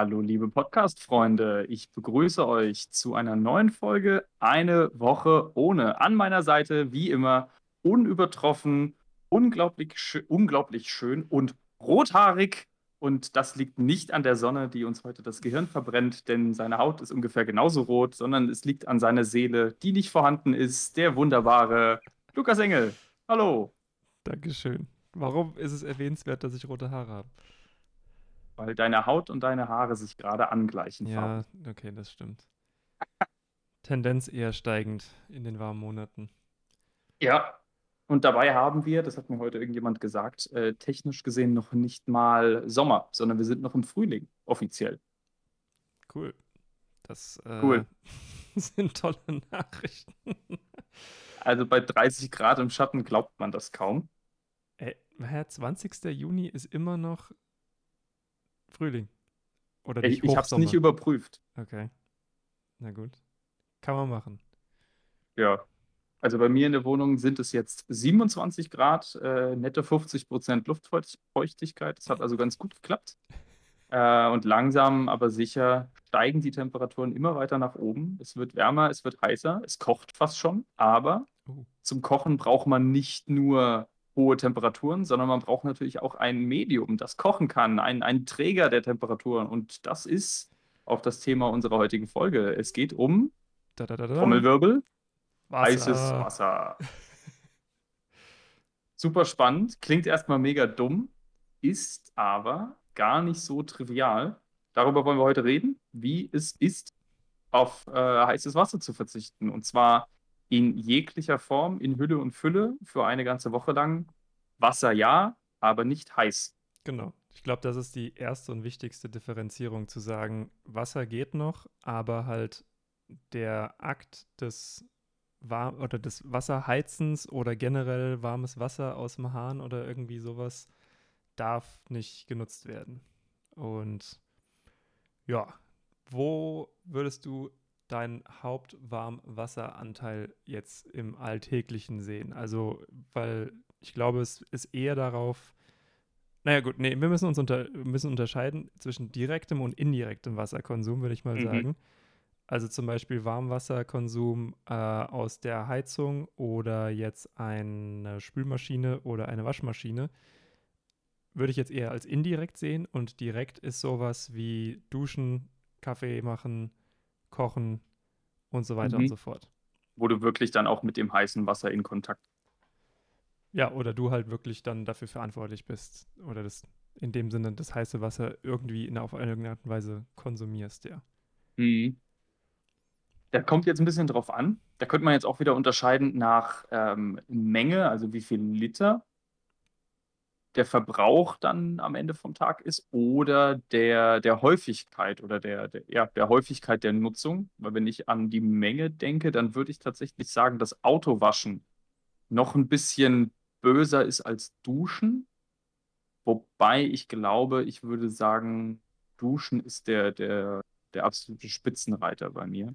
Hallo, liebe Podcast-Freunde. Ich begrüße euch zu einer neuen Folge Eine Woche ohne. An meiner Seite, wie immer, unübertroffen, unglaublich, schö unglaublich schön und rothaarig. Und das liegt nicht an der Sonne, die uns heute das Gehirn verbrennt, denn seine Haut ist ungefähr genauso rot, sondern es liegt an seiner Seele, die nicht vorhanden ist, der wunderbare Lukas Engel. Hallo. Dankeschön. Warum ist es erwähnenswert, dass ich rote Haare habe? Weil deine Haut und deine Haare sich gerade angleichen. Ja, okay, das stimmt. Tendenz eher steigend in den warmen Monaten. Ja, und dabei haben wir, das hat mir heute irgendjemand gesagt, äh, technisch gesehen noch nicht mal Sommer, sondern wir sind noch im Frühling, offiziell. Cool. Das äh, Cool. sind tolle Nachrichten. Also bei 30 Grad im Schatten glaubt man das kaum. Herr, 20. Juni ist immer noch Frühling. Oder Ich, nicht ich habe es nicht überprüft. Okay. Na gut. Kann man machen. Ja. Also bei mir in der Wohnung sind es jetzt 27 Grad, äh, nette 50 Prozent Luftfeuchtigkeit. Das hat also ganz gut geklappt. Äh, und langsam, aber sicher steigen die Temperaturen immer weiter nach oben. Es wird wärmer, es wird heißer, es kocht fast schon. Aber Oh. zum Kochen braucht man nicht nur hohe Temperaturen, sondern man braucht natürlich auch ein Medium, das kochen kann, ein, ein Träger der Temperaturen. Und das ist auch das Thema unserer heutigen Folge. Es geht um da, da, da. Trommelwirbel, Wasser. heißes Wasser. Super spannend, klingt erstmal mega dumm, ist aber gar nicht so trivial. Darüber wollen wir heute reden, wie es ist, auf äh, heißes Wasser zu verzichten. Und zwar in jeglicher Form, in Hülle und Fülle, für eine ganze Woche lang. Wasser ja, aber nicht heiß. Genau. Ich glaube, das ist die erste und wichtigste Differenzierung, zu sagen, Wasser geht noch, aber halt der Akt des warm oder des Wasserheizens oder generell warmes Wasser aus dem Hahn oder irgendwie sowas darf nicht genutzt werden. Und ja, wo würdest du deinen Hauptwarmwasseranteil jetzt im Alltäglichen sehen? Also, weil ich glaube, es ist eher darauf, naja gut, nee, wir müssen uns unter, müssen unterscheiden zwischen direktem und indirektem Wasserkonsum, würde ich mal Mhm. sagen. Also zum Beispiel Warmwasserkonsum äh, aus der Heizung oder jetzt eine Spülmaschine oder eine Waschmaschine würde ich jetzt eher als indirekt sehen und direkt ist sowas wie Duschen, Kaffee machen, Kochen und so weiter Mhm. und so fort. Wo du wirklich dann auch mit dem heißen Wasser in Kontakt. Ja, oder du halt wirklich dann dafür verantwortlich bist oder das in dem Sinne das heiße Wasser irgendwie in, auf irgendeine Art und Weise konsumierst, ja. Mhm. Da kommt jetzt ein bisschen drauf an. Da könnte man jetzt auch wieder unterscheiden nach ähm, Menge, also wie viel Liter der Verbrauch dann am Ende vom Tag ist oder der, der Häufigkeit oder der, der, ja, der Häufigkeit der Nutzung. Weil wenn ich an die Menge denke, dann würde ich tatsächlich sagen, dass Autowaschen noch ein bisschen böser ist als Duschen. Wobei ich glaube, ich würde sagen, Duschen ist der, der, der absolute Spitzenreiter bei mir.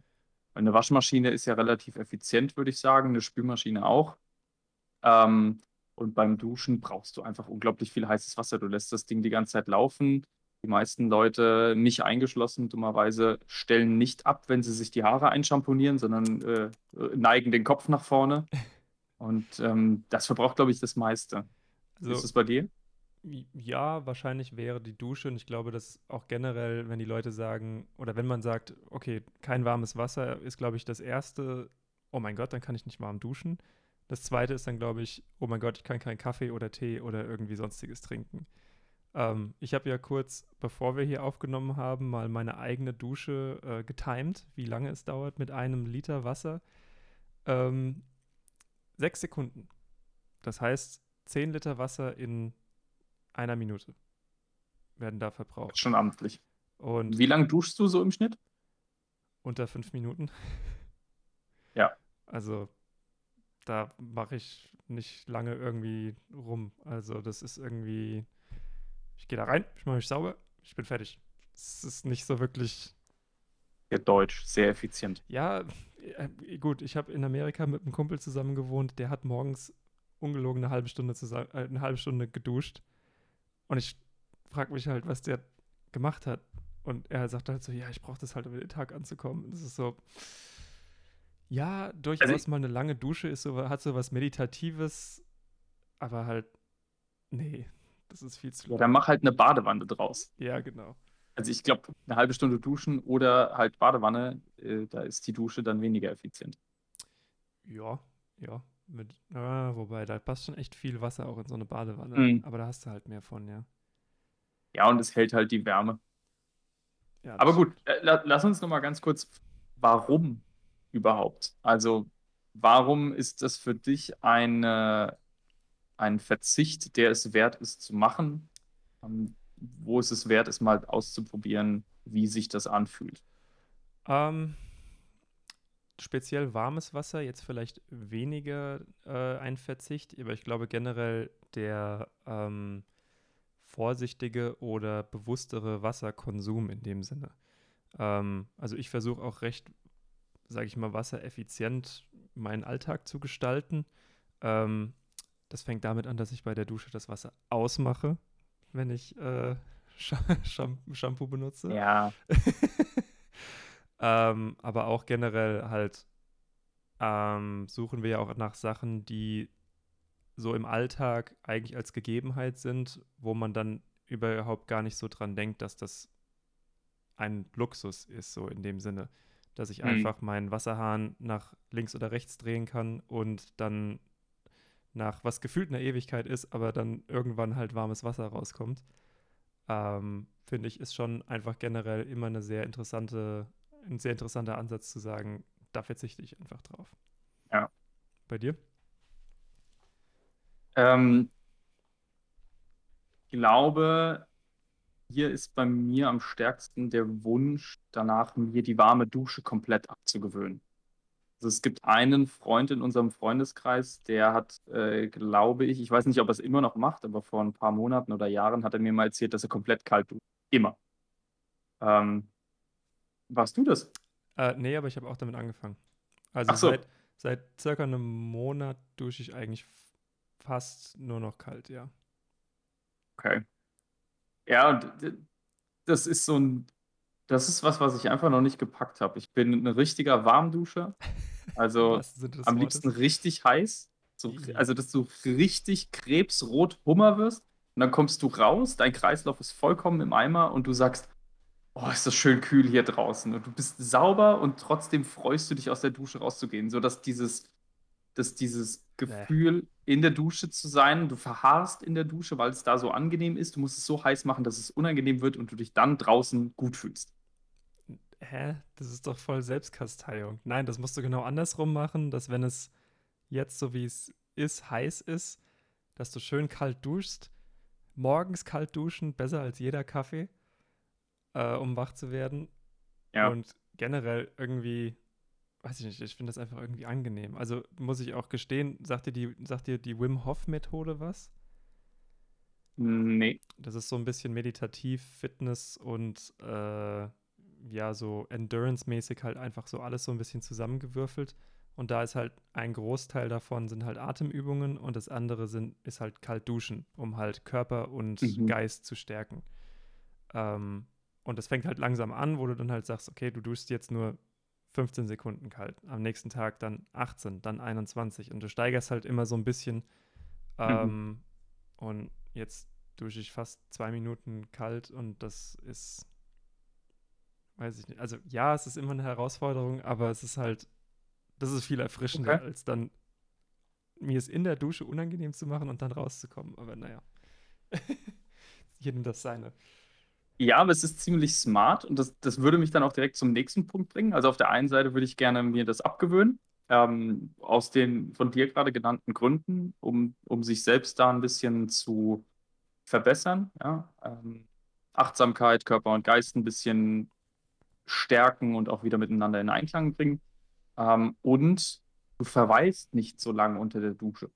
Eine Waschmaschine ist ja relativ effizient, würde ich sagen, eine Spülmaschine auch. Ähm, und beim Duschen brauchst du einfach unglaublich viel heißes Wasser. Du lässt das Ding die ganze Zeit laufen. Die meisten Leute, mich eingeschlossen, dummerweise, stellen nicht ab, wenn sie sich die Haare einschamponieren, sondern äh, neigen den Kopf nach vorne. Und ähm, das verbraucht, glaube ich, das meiste. Wie ist Also es bei dir? ja, wahrscheinlich wäre die Dusche und ich glaube, dass auch generell, wenn die Leute sagen oder wenn man sagt, okay, kein warmes Wasser ist, glaube ich, das erste, oh mein Gott, dann kann ich nicht warm duschen. Das zweite ist dann, glaube ich, oh mein Gott, ich kann keinen Kaffee oder Tee oder irgendwie sonstiges trinken. Ähm, ich habe ja kurz, bevor wir hier aufgenommen haben, mal meine eigene Dusche äh, getimed, wie lange es dauert mit einem Liter Wasser. Ähm, sechs Sekunden. Das heißt, zehn Liter Wasser in einer Minute werden da verbraucht. schon amtlich. Und Wie lange duschst du so im Schnitt? unter fünf Minuten. Ja. Also da mache ich nicht lange irgendwie rum. Also das ist irgendwie, ich gehe da rein, ich mache mich sauber, ich bin fertig. Es ist nicht so wirklich, Ja, Deutsch, sehr effizient. ja, äh, gut, ich habe in Amerika mit einem Kumpel zusammen gewohnt, der hat morgens ungelogen eine halbe Stunde zusammen, äh, eine halbe Stunde geduscht. Und ich frage mich halt, was der gemacht hat. Und er sagt halt so, ja, ich brauche das halt, um den Tag anzukommen. Das ist so, ja, durchaus Also mal eine lange Dusche ist so, hat so was Meditatives, aber halt, nee, das ist viel zu Ja, lang. dann mach halt eine Badewanne draus. Ja, genau. Also ich glaube, eine halbe Stunde duschen oder halt Badewanne, äh, da ist die Dusche dann weniger effizient. Ja, ja. Mit, ah, wobei, da passt schon echt viel Wasser auch in so eine Badewanne. Mhm. Aber da hast du halt mehr von, ja. Ja, und es hält halt die Wärme. ja Aber gut, äh, la lass uns noch mal ganz kurz, warum überhaupt? Also, warum ist das für dich eine, ein Verzicht, der es wert ist zu machen? Ähm, wo ist es wert, es mal auszuprobieren, wie sich das anfühlt? Ähm, speziell warmes Wasser, jetzt vielleicht weniger äh, ein Verzicht, aber ich glaube generell der ähm, vorsichtige oder bewusstere Wasserkonsum in dem Sinne. Ähm, also ich versuche auch recht, sage ich mal, wassereffizient meinen Alltag zu gestalten. Ähm, das fängt damit an, dass ich bei der Dusche das Wasser ausmache, wenn ich äh, Sham Shampoo benutze. Ja, Ähm, aber auch generell halt ähm, suchen wir ja auch nach Sachen, die so im Alltag eigentlich als Gegebenheit sind, wo man dann überhaupt gar nicht so dran denkt, dass das ein Luxus ist, so in dem Sinne, dass ich Mhm. einfach meinen Wasserhahn nach links oder rechts drehen kann und dann nach was gefühlt einer Ewigkeit ist, aber dann irgendwann halt warmes Wasser rauskommt. Ähm, finde ich, ist schon einfach generell immer eine sehr interessante, ein sehr interessanter Ansatz zu sagen, da verzichte ich einfach drauf. Ja. Bei dir? ähm, glaube, hier ist bei mir am stärksten der Wunsch danach, mir die warme Dusche komplett abzugewöhnen. Also es gibt einen Freund in unserem Freundeskreis, der hat, äh, glaube ich, ich weiß nicht, ob er es immer noch macht, aber vor ein paar Monaten oder Jahren hat er mir mal erzählt, dass er komplett kalt duscht. Immer. Ähm, warst du das? Äh, nee, aber ich habe auch damit angefangen. Also so. seit, seit circa einem Monat dusche ich eigentlich fast nur noch kalt, ja. Okay. Ja, und das ist so ein, das ist was, was ich einfach noch nicht gepackt habe. Ich bin ein richtiger Warmduscher. Also am Wortes. liebsten richtig heiß. So, also, dass du richtig krebsrot Hummer wirst. Und dann kommst du raus, dein Kreislauf ist vollkommen im Eimer und du sagst, oh, ist das schön kühl hier draußen. Und du bist sauber und trotzdem freust du dich aus der Dusche rauszugehen. So dass dieses, dass dieses Gefühl, in der Dusche zu sein, du verharrst in der Dusche, weil es da so angenehm ist. Du musst es so heiß machen, dass es unangenehm wird und du dich dann draußen gut fühlst. Hä? Das ist doch voll Selbstkasteiung. Nein, das musst du genau andersrum machen, dass wenn es jetzt so wie es ist, heiß ist, dass du schön kalt duschst. Morgens kalt duschen, besser als jeder Kaffee, äh, um wach zu werden. Ja. Und generell irgendwie, weiß ich nicht, ich finde das einfach irgendwie angenehm. Also muss ich auch gestehen, sagt dir die, sagt dir die Wim Hof Methode was? Nee. Das ist so ein bisschen meditativ, Fitness und äh, ja, so Endurance-mäßig halt einfach so alles so ein bisschen zusammengewürfelt. Und da ist halt ein Großteil davon sind halt Atemübungen und das andere sind, ist halt kalt duschen, um halt Körper und Mhm. Geist zu stärken. Ähm, und das fängt halt langsam an, wo du dann halt sagst, okay, du duschst jetzt nur 15 Sekunden kalt, am nächsten Tag dann 18, dann 21 und du steigerst halt immer so ein bisschen. Ähm, und jetzt dusche ich fast zwei Minuten kalt und das ist, weiß ich nicht. Also ja, es ist immer eine Herausforderung, aber es ist halt, das ist viel erfrischender, Okay. als dann mir es in der Dusche unangenehm zu machen und dann rauszukommen. Aber naja. Jedem das seine. Ja, aber es ist ziemlich smart und das, das würde mich dann auch direkt zum nächsten Punkt bringen. Also auf der einen Seite würde ich gerne mir das abgewöhnen, ähm, aus den von dir gerade genannten Gründen, um, um sich selbst da ein bisschen zu verbessern. Ja? Ähm, Achtsamkeit, Körper und Geist ein bisschen stärken und auch wieder miteinander in Einklang bringen. Ähm, und du verweilst nicht so lange unter der Dusche.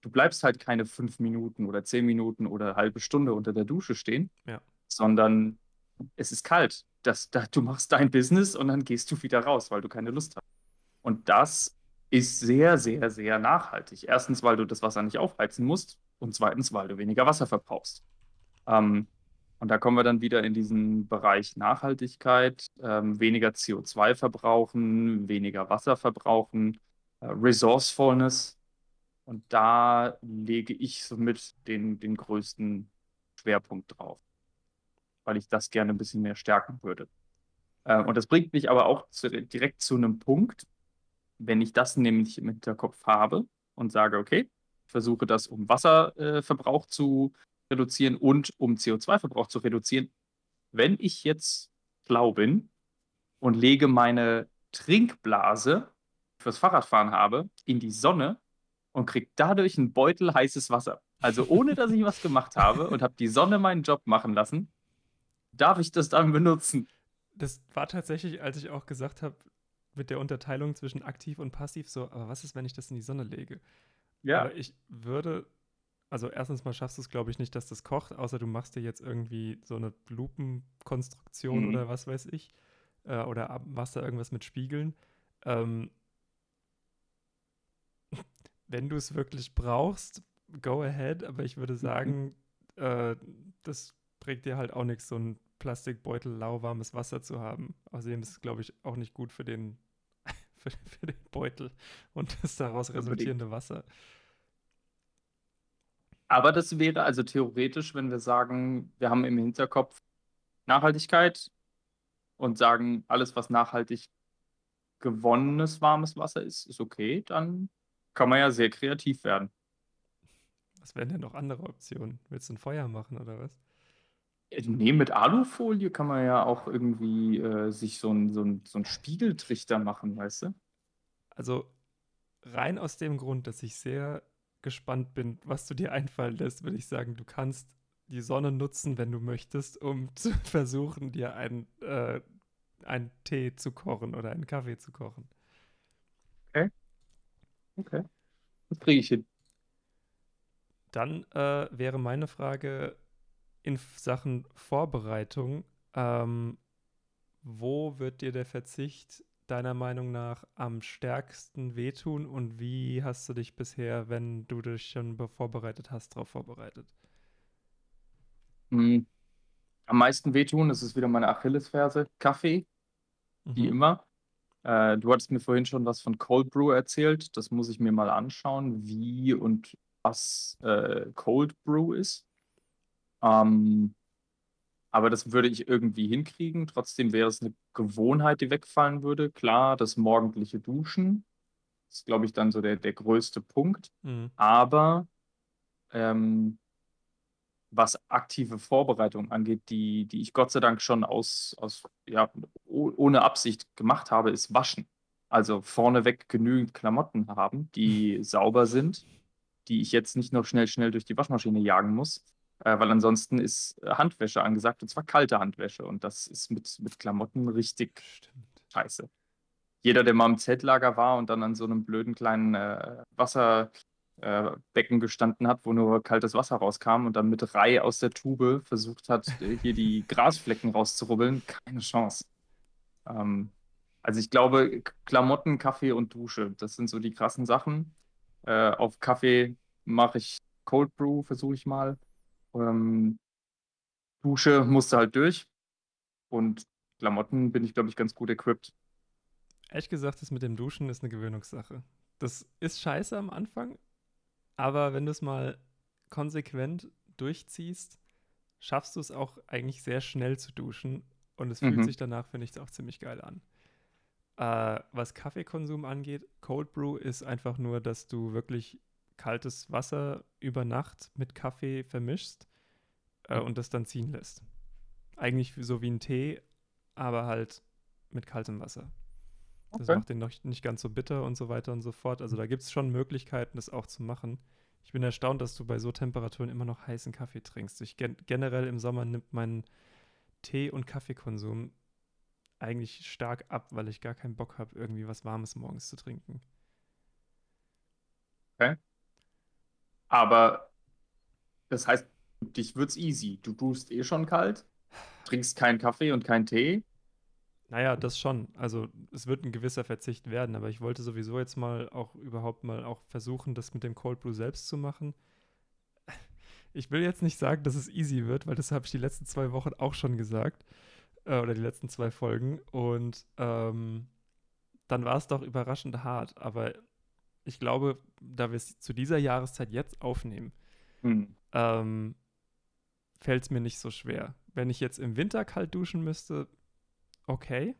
Du bleibst halt keine fünf Minuten oder zehn Minuten oder halbe Stunde unter der Dusche stehen, Ja. Sondern es ist kalt. Das, da, du machst dein Business und dann gehst du wieder raus, weil du keine Lust hast. Und das ist sehr, sehr, sehr nachhaltig. Erstens, weil du das Wasser nicht aufheizen musst und zweitens, weil du weniger Wasser verbrauchst. Ähm, Und da kommen wir dann wieder in diesen Bereich Nachhaltigkeit, ähm, weniger CO2 verbrauchen, weniger Wasser verbrauchen, äh, Resourcefulness. Und da lege ich somit den, den größten Schwerpunkt drauf, weil ich das gerne ein bisschen mehr stärken würde. Äh, und das bringt mich aber auch zu, direkt zu einem Punkt, wenn ich das nämlich im Hinterkopf habe und sage, okay, ich versuche das, um Wasserverbrauch äh, zu reduzieren und um CO2-Verbrauch zu reduzieren. Wenn ich jetzt schlau bin und lege meine Trinkblase fürs Fahrradfahren habe in die Sonne und kriege dadurch einen Beutel heißes Wasser. Also ohne dass ich was gemacht habe und habe die Sonne meinen Job machen lassen, darf ich das dann benutzen. Das war tatsächlich, als ich auch gesagt habe, mit der Unterteilung zwischen aktiv und passiv so, aber was ist, wenn ich das in die Sonne lege? Ja. Aber ich würde also erstens mal schaffst du es, glaube ich, nicht, dass das kocht, außer du machst dir jetzt irgendwie so eine Lupenkonstruktion mhm. oder was weiß ich. Äh, oder machst da irgendwas mit Spiegeln. Ähm, wenn du es wirklich brauchst, go ahead, aber ich würde mhm. sagen, mhm. äh, das bringt dir halt auch nichts, so ein Plastikbeutel lauwarmes Wasser zu haben. Außerdem ist es, glaube ich, auch nicht gut für den, für, für den Beutel und das daraus resultierende Wasser. Aber das wäre also theoretisch, wenn wir sagen, wir haben im Hinterkopf Nachhaltigkeit und sagen, alles, was nachhaltig gewonnenes warmes Wasser ist, ist okay, dann kann man ja sehr kreativ werden. Was wären denn noch andere Optionen? Willst du ein Feuer machen oder was? Nee, mit Alufolie kann man ja auch irgendwie äh, sich so einen so so ein Spiegeltrichter machen, weißt du? Also rein aus dem Grund, dass ich sehr gespannt bin, was du dir einfallen lässt, würde ich sagen, du kannst die Sonne nutzen, wenn du möchtest, um zu versuchen, dir einen, äh, einen Tee zu kochen oder einen Kaffee zu kochen. Okay. Okay. Das kriege ich hin. Dann äh, wäre meine Frage in Sachen Vorbereitung, ähm, wo wird dir der Verzicht deiner Meinung nach am stärksten wehtun und wie hast du dich bisher, wenn du dich schon vorbereitet hast, darauf vorbereitet? Mhm. Am meisten wehtun, das ist wieder meine Achillesferse, Kaffee, mhm. wie immer. Äh, du hattest mir vorhin schon was von Cold Brew erzählt. Das muss ich mir mal anschauen, wie und was äh, Cold Brew ist. Ähm, aber das würde ich irgendwie hinkriegen. Trotzdem wäre es eine Gewohnheit, die wegfallen würde. Klar, das morgendliche Duschen ist, glaube ich, dann so der, der größte Punkt. Mhm. Aber ähm, was aktive Vorbereitung angeht, die, die ich Gott sei Dank schon aus, aus ja, ohne Absicht gemacht habe, ist Waschen. Also vorneweg genügend Klamotten haben, die sauber sind, die ich jetzt nicht noch schnell, schnell durch die Waschmaschine jagen muss. Äh, weil ansonsten ist äh, Handwäsche angesagt und zwar kalte Handwäsche. Und das ist mit, mit Klamotten richtig Stimmt. scheiße. Jeder, der mal im Zeltlager war und dann an so einem blöden kleinen äh, Wasserbecken äh, gestanden hat, wo nur kaltes Wasser rauskam und dann mit Rei aus der Tube versucht hat, äh, hier die Grasflecken rauszurubbeln, keine Chance. Ähm, also ich glaube, Klamotten, Kaffee und Dusche, das sind so die krassen Sachen. Äh, auf Kaffee mache ich Cold Brew, versuche ich mal. Ähm, Dusche musste halt durch. Und Klamotten bin ich, glaube ich, ganz gut equipped. Ehrlich gesagt, das mit dem Duschen ist eine Gewöhnungssache. Das ist scheiße am Anfang, aber wenn du es mal konsequent durchziehst, schaffst du es auch eigentlich sehr schnell zu duschen und es mhm. fühlt sich danach, finde ich, auch ziemlich geil an. Äh, was Kaffeekonsum angeht, Cold Brew ist einfach nur, dass du wirklich kaltes Wasser über Nacht mit Kaffee vermischst äh, und das dann ziehen lässt. Eigentlich so wie ein Tee, aber halt mit kaltem Wasser. Das okay. macht den noch nicht ganz so bitter und so weiter und so fort. Also da gibt es schon Möglichkeiten, das auch zu machen. Ich bin erstaunt, dass du bei so Temperaturen immer noch heißen Kaffee trinkst. Ich gen generell im Sommer nimmt mein Tee- und Kaffeekonsum eigentlich stark ab, weil ich gar keinen Bock habe, irgendwie was Warmes morgens zu trinken. Okay. Aber das heißt, dich wird's easy. Du duschst eh schon kalt, trinkst keinen Kaffee und keinen Tee. Naja, das schon. Also es wird ein gewisser Verzicht werden, aber ich wollte sowieso jetzt mal auch überhaupt mal auch versuchen, das mit dem Cold Brew selbst zu machen. ich will jetzt nicht sagen, dass es easy wird, weil das habe ich die letzten zwei Wochen auch schon gesagt. Äh, oder die letzten zwei Folgen. Und ähm, dann war es doch überraschend hart. Aber ich glaube, da wir es zu dieser Jahreszeit jetzt aufnehmen, Hm. ähm, fällt es mir nicht so schwer. Wenn ich jetzt im Winter kalt duschen müsste, okay.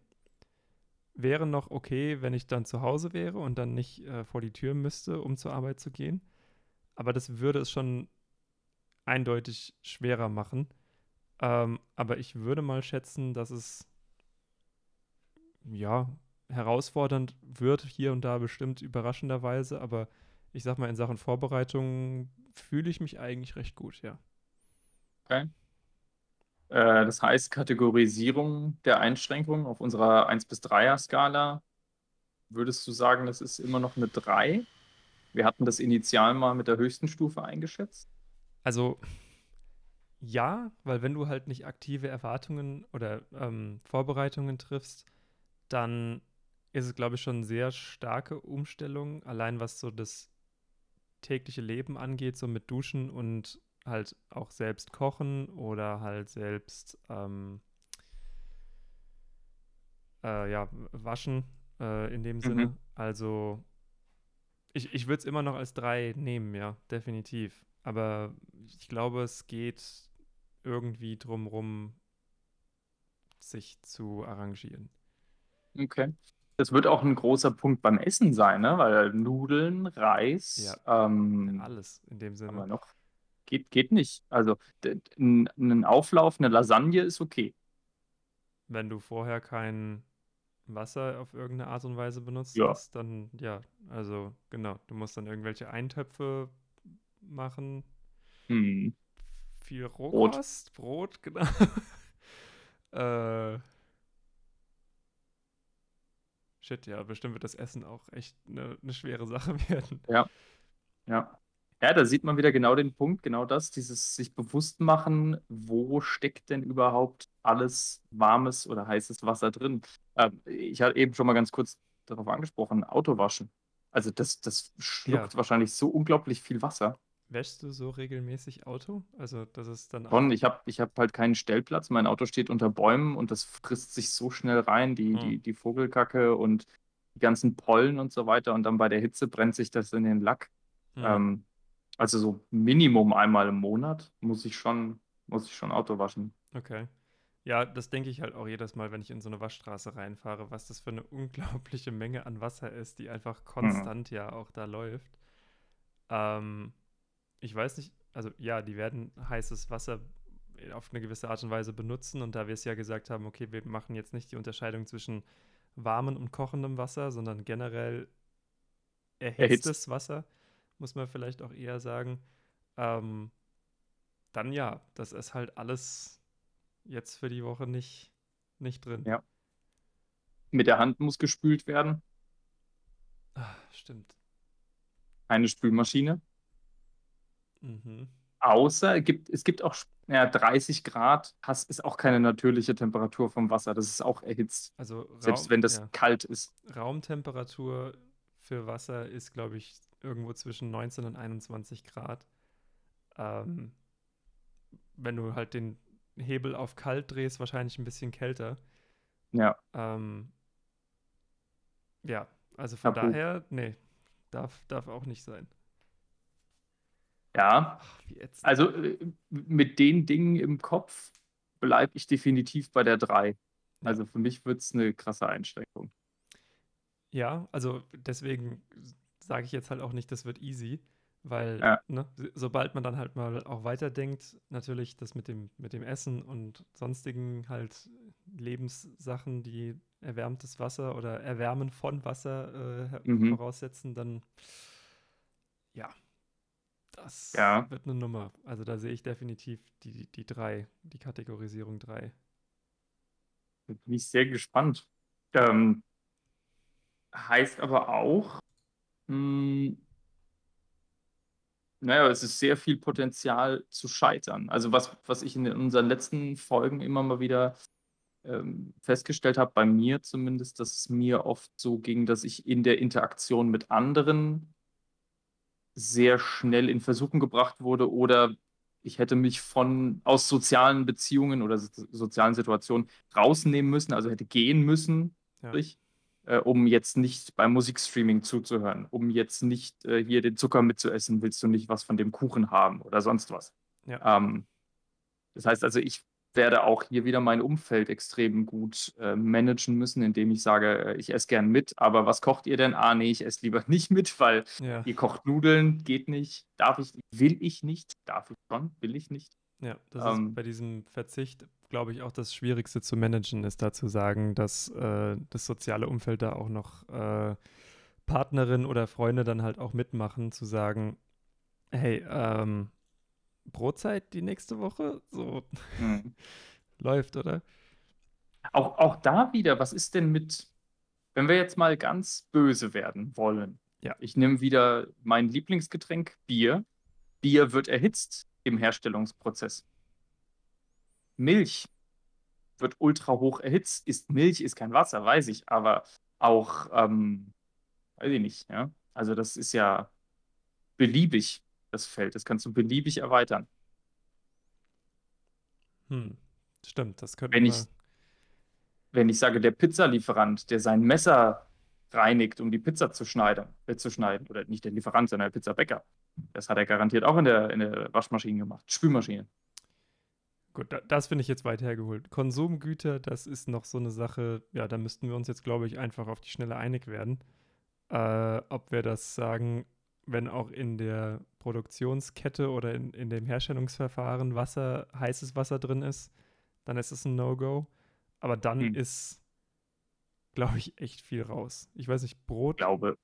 Wäre noch okay, wenn ich dann zu Hause wäre und dann nicht äh, vor die Tür müsste, um zur Arbeit zu gehen. Aber das würde es schon eindeutig schwerer machen. Ähm, aber ich würde mal schätzen, dass es ja herausfordernd wird, hier und da bestimmt überraschenderweise. Aber ich sag mal, in Sachen Vorbereitung fühle ich mich eigentlich recht gut, ja. Okay. Äh, das heißt, Kategorisierung der Einschränkungen auf unserer 1 bis 3er Skala, würdest du sagen, das ist immer noch eine 3? Wir hatten das initial mal mit der höchsten Stufe eingeschätzt. Also ja, weil wenn du halt nicht aktive Erwartungen oder ähm, Vorbereitungen triffst, dann ist es, glaube ich, schon eine sehr starke Umstellung, allein was so das tägliche Leben angeht, so mit Duschen und halt auch selbst kochen oder halt selbst ähm, äh, ja, waschen äh, in dem Sinne. Mhm. Also ich, ich würde es immer noch als drei nehmen, ja, definitiv. Aber ich glaube, es geht irgendwie drumrum, sich zu arrangieren. Okay. Das wird auch ein großer Punkt beim Essen sein, ne? Weil Nudeln, Reis, ähm, Alles in dem Sinne. wir noch. Geht, geht nicht. Also ein Auflauf, eine Lasagne ist okay. Wenn du vorher kein Wasser auf irgendeine Art und Weise benutzt Ja. hast, dann ja, also genau, du musst dann irgendwelche Eintöpfe machen, Hm. viel Rohkost, Brot, genau. äh, shit, ja, bestimmt wird das Essen auch echt eine ne schwere Sache werden. Ja. Ja. Ja, da sieht man wieder genau den Punkt, genau das, dieses sich bewusst machen, wo steckt denn überhaupt alles warmes oder heißes Wasser drin. Ähm, ich hatte eben schon mal ganz kurz darauf angesprochen, Autowaschen. Also das, das schluckt Ja. wahrscheinlich so unglaublich viel Wasser. Wäschst du so regelmäßig Auto? Also, das ist dann auch. Schon, ich habe ich hab halt keinen Stellplatz, mein Auto steht unter Bäumen und das frisst sich so schnell rein, die, Hm. die, die Vogelkacke und die ganzen Pollen und so weiter und dann bei der Hitze brennt sich das in den Lack. Hm. Ähm, also so Minimum einmal im Monat muss ich schon, muss ich schon Auto waschen. Okay. Ja, das denke ich halt auch jedes Mal, wenn ich in so eine Waschstraße reinfahre, was das für eine unglaubliche Menge an Wasser ist, die einfach konstant ja auch da läuft. Ähm, ich weiß nicht, also ja, die werden heißes Wasser auf eine gewisse Art und Weise benutzen und da wir es ja gesagt haben, okay, wir machen jetzt nicht die Unterscheidung zwischen warmem und kochendem Wasser, sondern generell erhitztes Wasser, muss man vielleicht auch eher sagen. Ähm, dann ja, das ist halt alles jetzt für die Woche nicht, nicht drin. Ja. Mit der Hand muss gespült werden, Ah, stimmt. eine Spülmaschine. Mhm. Außer es gibt, es gibt auch ja, 30 Grad, has, ist auch keine natürliche Temperatur vom Wasser. Das ist auch erhitzt, Also selbst Raum, wenn das ja. kalt ist. Raumtemperatur für Wasser ist, glaube ich, irgendwo zwischen 19 und 21 Grad. Ähm, wenn du halt den Hebel auf kalt drehst, wahrscheinlich ein bisschen kälter. Ja, Ähm, ja, also von Tabu. daher, nee, darf, darf auch nicht sein. Ja. Ach. Also äh, mit den Dingen im Kopf bleibe ich definitiv bei der 3. Also für mich wird es eine krasse Einschränkung. Ja, also deswegen sage ich jetzt halt auch nicht, das wird easy, weil, Ja. ne, so- sobald man dann halt mal auch weiterdenkt, natürlich das mit dem, mit dem Essen und sonstigen halt Lebenssachen, die erwärmtes Wasser oder Erwärmen von Wasser äh, Mhm. voraussetzen, dann ja, das Ja. wird eine Nummer. Also da sehe ich definitiv die, die drei, die Kategorisierung drei. Da bin ich sehr gespannt. Ähm, heißt aber auch, mh, naja, es ist sehr viel Potenzial zu scheitern. Also was, was ich in unseren letzten Folgen immer mal wieder ähm, festgestellt habe, bei mir zumindest, dass es mir oft so ging, dass ich in der Interaktion mit anderen sehr schnell in Versuchung gebracht wurde oder ich hätte mich von aus sozialen Beziehungen oder so, sozialen Situationen rausnehmen müssen, also hätte gehen müssen, Ja. sprich, äh, um jetzt nicht beim Musikstreaming zuzuhören, um jetzt nicht äh, hier den Zucker mitzuessen, willst du nicht was von dem Kuchen haben oder sonst was. Ja. Ähm, das heißt also, ich werde auch hier wieder mein Umfeld extrem gut äh, managen müssen, indem ich sage, äh, ich esse gern mit, aber was kocht ihr denn? Ah, nee, ich esse lieber nicht mit, weil Ja. ihr kocht Nudeln, geht nicht, darf ich, will ich nicht, darf ich schon, will ich nicht. Ja, das Ähm. ist bei diesem Verzicht, glaube ich, auch das Schwierigste zu managen, ist da zu sagen, dass äh, das soziale Umfeld da auch noch äh, Partnerin oder Freunde dann halt auch mitmachen, zu sagen, hey, ähm, Brotzeit die nächste Woche? So Hm. läuft, oder? Auch, auch da wieder, was ist denn mit, wenn wir jetzt mal ganz böse werden wollen? Ja. Ich nehme wieder mein Lieblingsgetränk, Bier. Bier wird erhitzt im Herstellungsprozess. Milch wird ultra hoch erhitzt. Ist Milch, ist kein Wasser, weiß ich, aber auch, ähm, weiß ich nicht, ja. Also das ist ja beliebig, das Feld. Das kannst du beliebig erweitern. Hm. Stimmt, das könnte Wenn ich- wenn ich sage, der Pizzalieferant, der sein Messer reinigt, um die Pizza zu schneiden, äh, zu schneiden, oder nicht der Lieferant, sondern der Pizzabäcker. Das hat er garantiert auch in der, in der Waschmaschine gemacht. Spülmaschine. Gut, da, das finde ich jetzt weit hergeholt. Konsumgüter, das ist noch so eine Sache, ja, da müssten wir uns jetzt, glaube ich, einfach auf die Schnelle einig werden. Äh, ob wir das sagen, wenn auch in der Produktionskette oder in, in dem Herstellungsverfahren Wasser, heißes Wasser drin ist, dann ist es ein No-Go. Aber dann Hm. ist, glaube ich, echt viel raus. Ich weiß nicht, Brot glaube,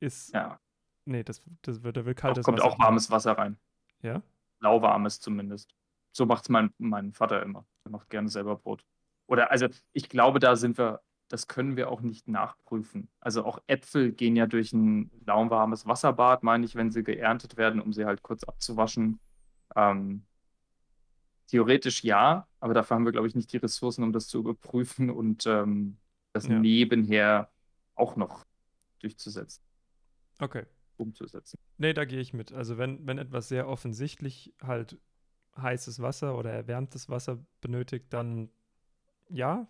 ist, ja. nee, das, das wird, da will kaltes kommt Wasser auch warmes Wasser rein. Ja? Lauwarmes zumindest. So macht es mein, mein Vater immer. Er macht gerne selber Brot. Oder, also, ich glaube, da sind wir, das können wir auch nicht nachprüfen. Also, auch Äpfel gehen ja durch ein lauwarmes Wasserbad, meine ich, wenn sie geerntet werden, um sie halt kurz abzuwaschen. Ähm, theoretisch ja, aber dafür haben wir, glaube ich, nicht die Ressourcen, um das zu überprüfen und ähm, das Ja. nebenher auch noch durchzusetzen, Okay. umzusetzen. Nee, da gehe ich mit. Also wenn, wenn etwas sehr offensichtlich halt heißes Wasser oder erwärmtes Wasser benötigt, dann ja,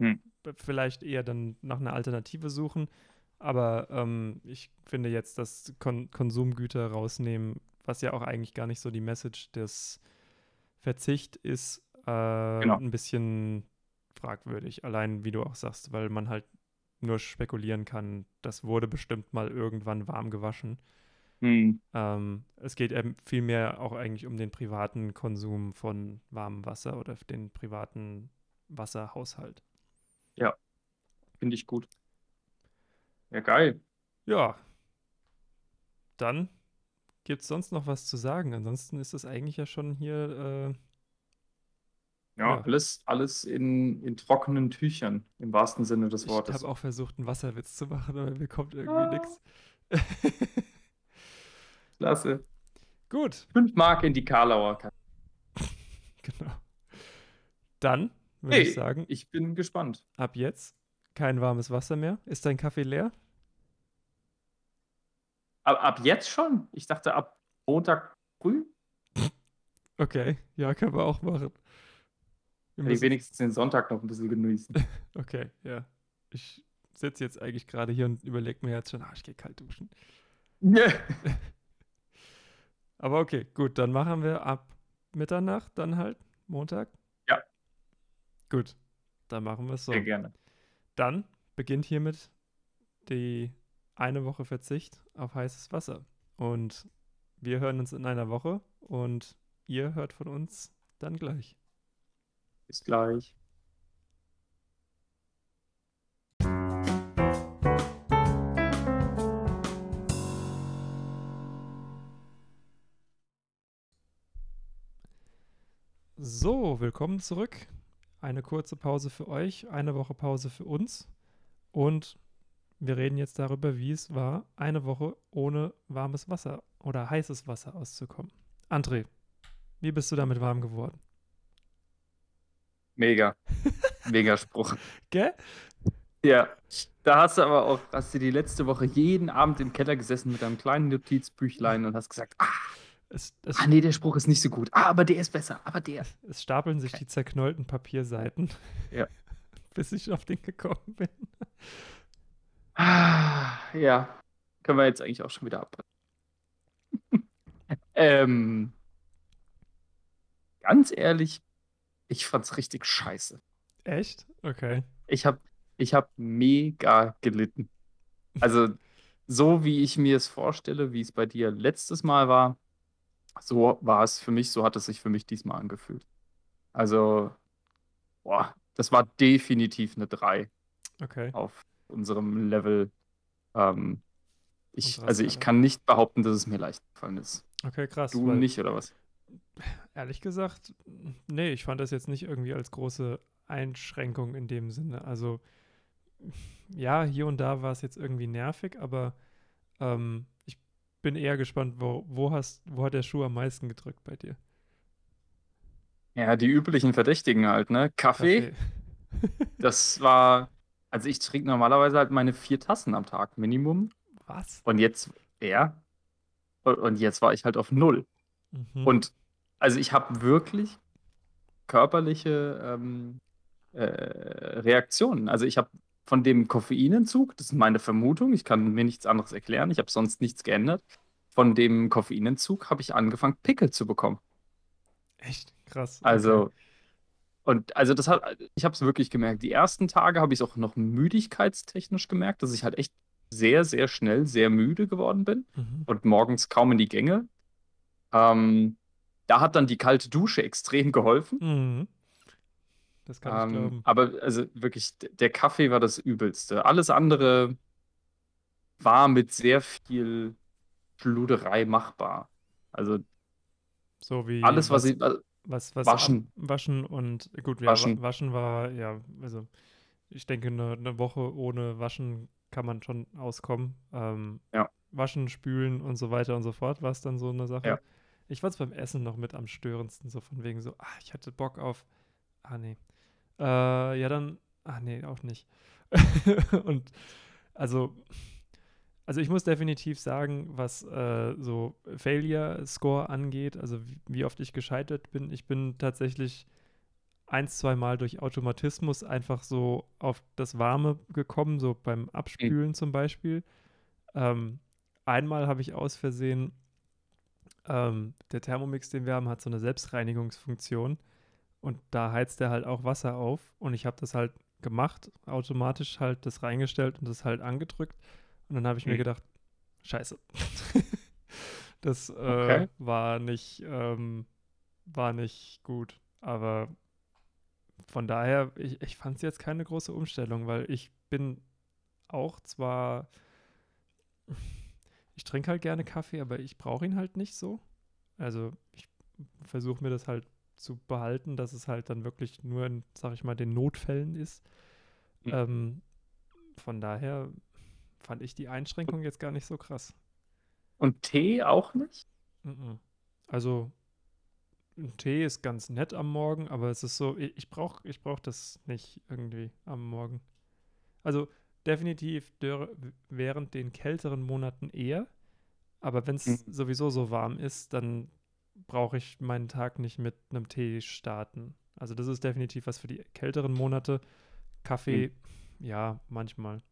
Hm. Vielleicht eher dann nach einer Alternative suchen. Aber ähm, ich finde jetzt, dass Kon Konsumgüter rausnehmen, was ja auch eigentlich gar nicht so die Message des Verzicht ist, äh, Genau. ein bisschen fragwürdig. Allein, wie du auch sagst, weil man halt nur spekulieren kann, das wurde bestimmt mal irgendwann warm gewaschen. Hm. Ähm, es geht eben vielmehr auch eigentlich um den privaten Konsum von warmem Wasser oder den privaten Wasserhaushalt. Finde ich gut. Ja, geil. Ja, dann gibt es sonst noch was zu sagen. Ansonsten ist es eigentlich ja schon hier, Ja, Ja. alles, alles in, in trockenen Tüchern, im wahrsten Sinne des äh, ich Wortes. habe auch versucht, einen Wasserwitz zu machen, aber mir kommt irgendwie Ah. nichts. Klasse. Gut, Fünf Mark in die Karlauer. Genau. Dann würde Hey. ich sagen, Ich bin gespannt. ab jetzt kein warmes Wasser mehr. Ist dein Kaffee leer? Ab, ab jetzt schon? Ich dachte ab Montag früh. Okay, ja, können wir auch machen. Wir müssen- wenigstens den Sonntag noch ein bisschen genießen. Okay, ja. Ich sitze jetzt eigentlich gerade hier und überlege mir jetzt schon, ah, ich gehe kalt duschen. Aber okay, gut, dann machen wir ab Mitternacht dann halt, Montag. Gut, dann machen wir es so. Sehr gerne. Dann beginnt hiermit die eine Woche Verzicht auf heißes Wasser. Und wir hören uns in einer Woche und ihr hört von uns dann gleich. Bis gleich. So, willkommen zurück. Eine kurze Pause für euch, eine Woche Pause für uns. Und wir reden jetzt darüber, wie es war, eine Woche ohne warmes Wasser oder heißes Wasser auszukommen. André, wie bist du damit warm geworden? Mega. Mega Spruch. Gell? Ja. Da hast du aber auch, hast du die letzte Woche jeden Abend im Keller gesessen mit einem kleinen Notizbüchlein und hast gesagt, ah, Es, es, Ah, nee, der Spruch ist nicht so gut. Ah, aber der ist besser. Aber der. es stapeln sich Okay. die zerknollten Papierseiten, Ja. bis ich auf den gekommen bin. Ah, ja. Können wir jetzt eigentlich auch schon wieder abbrechen. ähm, ganz ehrlich, ich fand's richtig scheiße. Echt? Okay. Ich hab, ich hab mega gelitten. Also, so wie ich mir es vorstelle, wie es bei dir letztes Mal war, so war es für mich, so hat es sich für mich diesmal angefühlt. Also, boah, das war definitiv eine 3 Okay. auf unserem Level. Ähm, ich, also ich kann nicht behaupten, dass es mir leicht gefallen ist. Okay, krass. Du nicht, oder was? Ehrlich gesagt, nee, ich fand das jetzt nicht irgendwie als große Einschränkung in dem Sinne. Also, ja, hier und da war es jetzt irgendwie nervig, aber ähm, bin eher gespannt, wo, wo, hast, wo hat der Schuh am meisten gedrückt bei dir? Ja, die üblichen Verdächtigen halt, ne? Kaffee, das war, also ich trinke normalerweise halt meine vier Tassen am Tag Minimum. Was? Und jetzt, ja. Und- Und jetzt war ich halt auf null. Mhm. Und also ich habe wirklich körperliche ähm, äh, Reaktionen. Also ich habe von dem Koffeinentzug, das ist meine Vermutung, ich kann mir nichts anderes erklären, ich habe sonst nichts geändert. Von dem Koffeinentzug habe ich angefangen, Pickel zu bekommen. Echt krass. okay. Also, und also das hat, ich habe es wirklich gemerkt. Die ersten Tage habe ich es auch noch müdigkeitstechnisch gemerkt, dass ich halt echt sehr, sehr schnell sehr müde geworden bin Mhm. und morgens kaum in die Gänge. Ähm, da hat dann die kalte Dusche extrem geholfen. Mhm. Das kann ich Ähm, glauben. aber also wirklich, der Kaffee war das Übelste. Alles andere war mit sehr viel Schluderei machbar. Also So wie alles, was ich, also was, was Waschen. ab- waschen und gut, ja, Waschen. waschen. waschen war, ja, also ich denke, eine, eine Woche ohne Waschen kann man schon auskommen. Ähm, Ja. Waschen, spülen und so weiter und so fort war es dann so eine Sache. Ja. Ich fand es beim Essen noch mit am störendsten, so von wegen so, ah, ich hatte Bock auf, ah nee. Äh, ja dann, ah nee, auch nicht. und also, also ich muss definitiv sagen, was äh, so Failure-Score angeht, also wie, wie oft ich gescheitert bin, ich bin tatsächlich ein, zwei Mal durch Automatismus einfach so auf das Warme gekommen, so beim Abspülen zum Beispiel. Ähm, einmal habe ich aus Versehen, ähm, der Thermomix, den wir haben, hat so eine Selbstreinigungsfunktion und da heizt er halt auch Wasser auf und ich habe das halt gemacht, automatisch halt das reingestellt und das halt angedrückt und dann habe ich mir Mhm. gedacht, scheiße. das äh, Okay. war nicht, ähm, war nicht gut, aber von daher, ich, ich fand es jetzt keine große Umstellung, weil ich bin auch zwar, ich trinke halt gerne Kaffee, aber ich brauche ihn halt nicht so. Also ich versuche mir das halt zu behalten, dass es halt dann wirklich nur in, sag ich mal, den Notfällen ist. Mhm. Ähm, von daher fand ich die Einschränkung jetzt gar nicht so krass. und Tee auch nicht? Mhm. Also ein Tee ist ganz nett am Morgen, aber es ist so, ich, brauche ich brauch das nicht irgendwie am Morgen. Also definitiv während den kälteren Monaten eher, aber wenn es Mhm. sowieso so warm ist, dann brauche ich meinen Tag nicht mit einem Tee starten. Also das ist definitiv was für die kälteren Monate. Kaffee, ja, manchmal.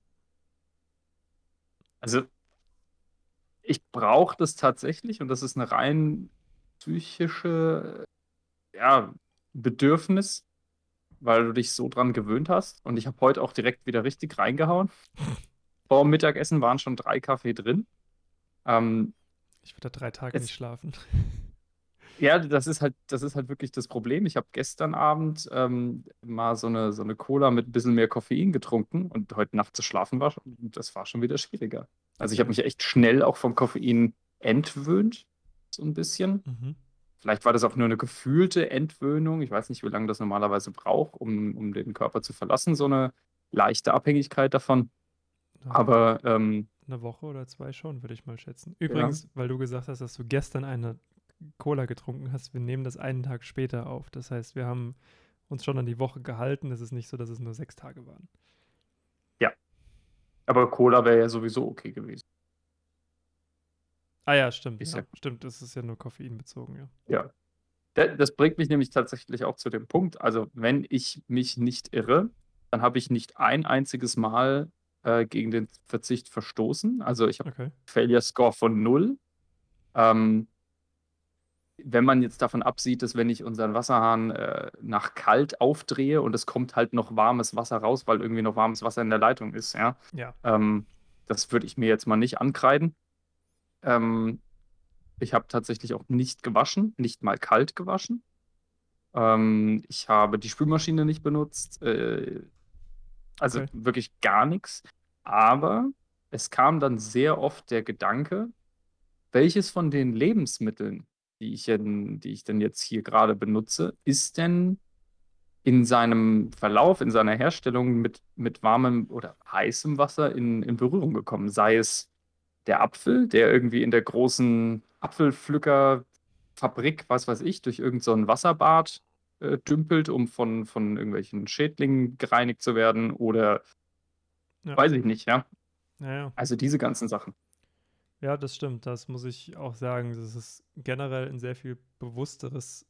Also, ich brauche das tatsächlich und das ist eine rein psychische, ja, Bedürfnis, weil du dich so dran gewöhnt hast. Und ich habe heute auch direkt wieder richtig reingehauen. Vor dem Mittagessen waren schon drei Kaffee drin. Ähm, Ich würde da drei Tage Jetzt- nicht schlafen. Ja, das ist halt, das ist halt wirklich das Problem. Ich habe gestern Abend ähm, mal so eine, so eine Cola mit ein bisschen mehr Koffein getrunken und heute Nacht zu schlafen war, schon- das war schon wieder schwieriger. Also ich habe mich echt schnell auch vom Koffein entwöhnt, so ein bisschen. Mhm. Vielleicht war das auch nur eine gefühlte Entwöhnung. Ich weiß nicht, wie lange das normalerweise braucht, um, um den Körper zu verlassen, so eine leichte Abhängigkeit davon. Ja. Aber ähm, Eine Woche oder zwei schon, würde ich mal schätzen. Übrigens, weil du gesagt hast, dass du gestern eine Cola getrunken hast, wir nehmen das einen Tag später auf. Das heißt, wir haben uns schon an die Woche gehalten. Es ist nicht so, dass es nur sechs Tage waren. aber Cola wäre ja sowieso okay gewesen. Ah ja, stimmt. Ja, ja- stimmt, das ist ja nur Koffein bezogen, ja. Ja. Da- Das bringt mich nämlich tatsächlich auch zu dem Punkt, also wenn ich mich nicht irre, dann habe ich nicht ein einziges Mal äh, gegen den Verzicht verstoßen. Also ich habe Okay. Failure Score von null. Ähm, wenn man jetzt davon absieht, dass wenn ich unseren Wasserhahn äh, nach kalt aufdrehe und es kommt halt noch warmes Wasser raus, weil irgendwie noch warmes Wasser in der Leitung ist, ja, Ja. ähm, das würde ich mir jetzt mal nicht ankreiden. Ähm, ich habe tatsächlich auch nicht gewaschen, nicht mal kalt gewaschen. Ähm, ich habe die Spülmaschine nicht benutzt. Äh, also Okay. wirklich gar nichts. Aber es kam dann sehr oft der Gedanke, welches von den Lebensmitteln, die ich, denn, die ich denn jetzt hier gerade benutze, ist denn in seinem Verlauf, in seiner Herstellung mit, mit warmem oder heißem Wasser in, in Berührung gekommen? Sei es der Apfel, der irgendwie in der großen Apfelpflückerfabrik, was weiß ich, durch irgendein so Wasserbad äh, dümpelt, um von, von irgendwelchen Schädlingen gereinigt zu werden, oder Ja. weiß ich nicht, ja. Ja, ja. Also diese ganzen Sachen. Ja, das stimmt. Das muss ich auch sagen. Das ist generell ein sehr viel bewussteres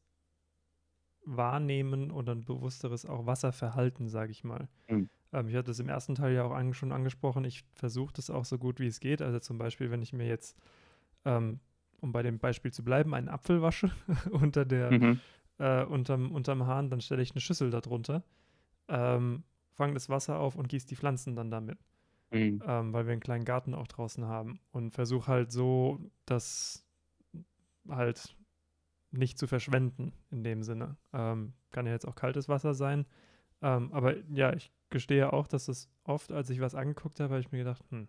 Wahrnehmen und ein bewussteres auch Wasserverhalten, sage ich mal. Mhm. Ähm, ich hatte das im ersten Teil ja auch an, schon angesprochen. Ich versuche das auch so gut wie es geht. Also zum Beispiel, wenn ich mir jetzt, ähm, um bei dem Beispiel zu bleiben, einen Apfel wasche unter der, Mhm. äh, unterm, unterm Hahn, dann stelle ich eine Schüssel darunter, ähm, fange das Wasser auf und gieße die Pflanzen dann damit Mhm. ähm, weil wir einen kleinen Garten auch draußen haben und versuche halt so, das halt nicht zu verschwenden in dem Sinne. Ähm, kann ja jetzt auch kaltes Wasser sein. Ähm, aber ja, ich gestehe auch, dass es oft, als ich was angeguckt habe, habe ich mir gedacht, hm,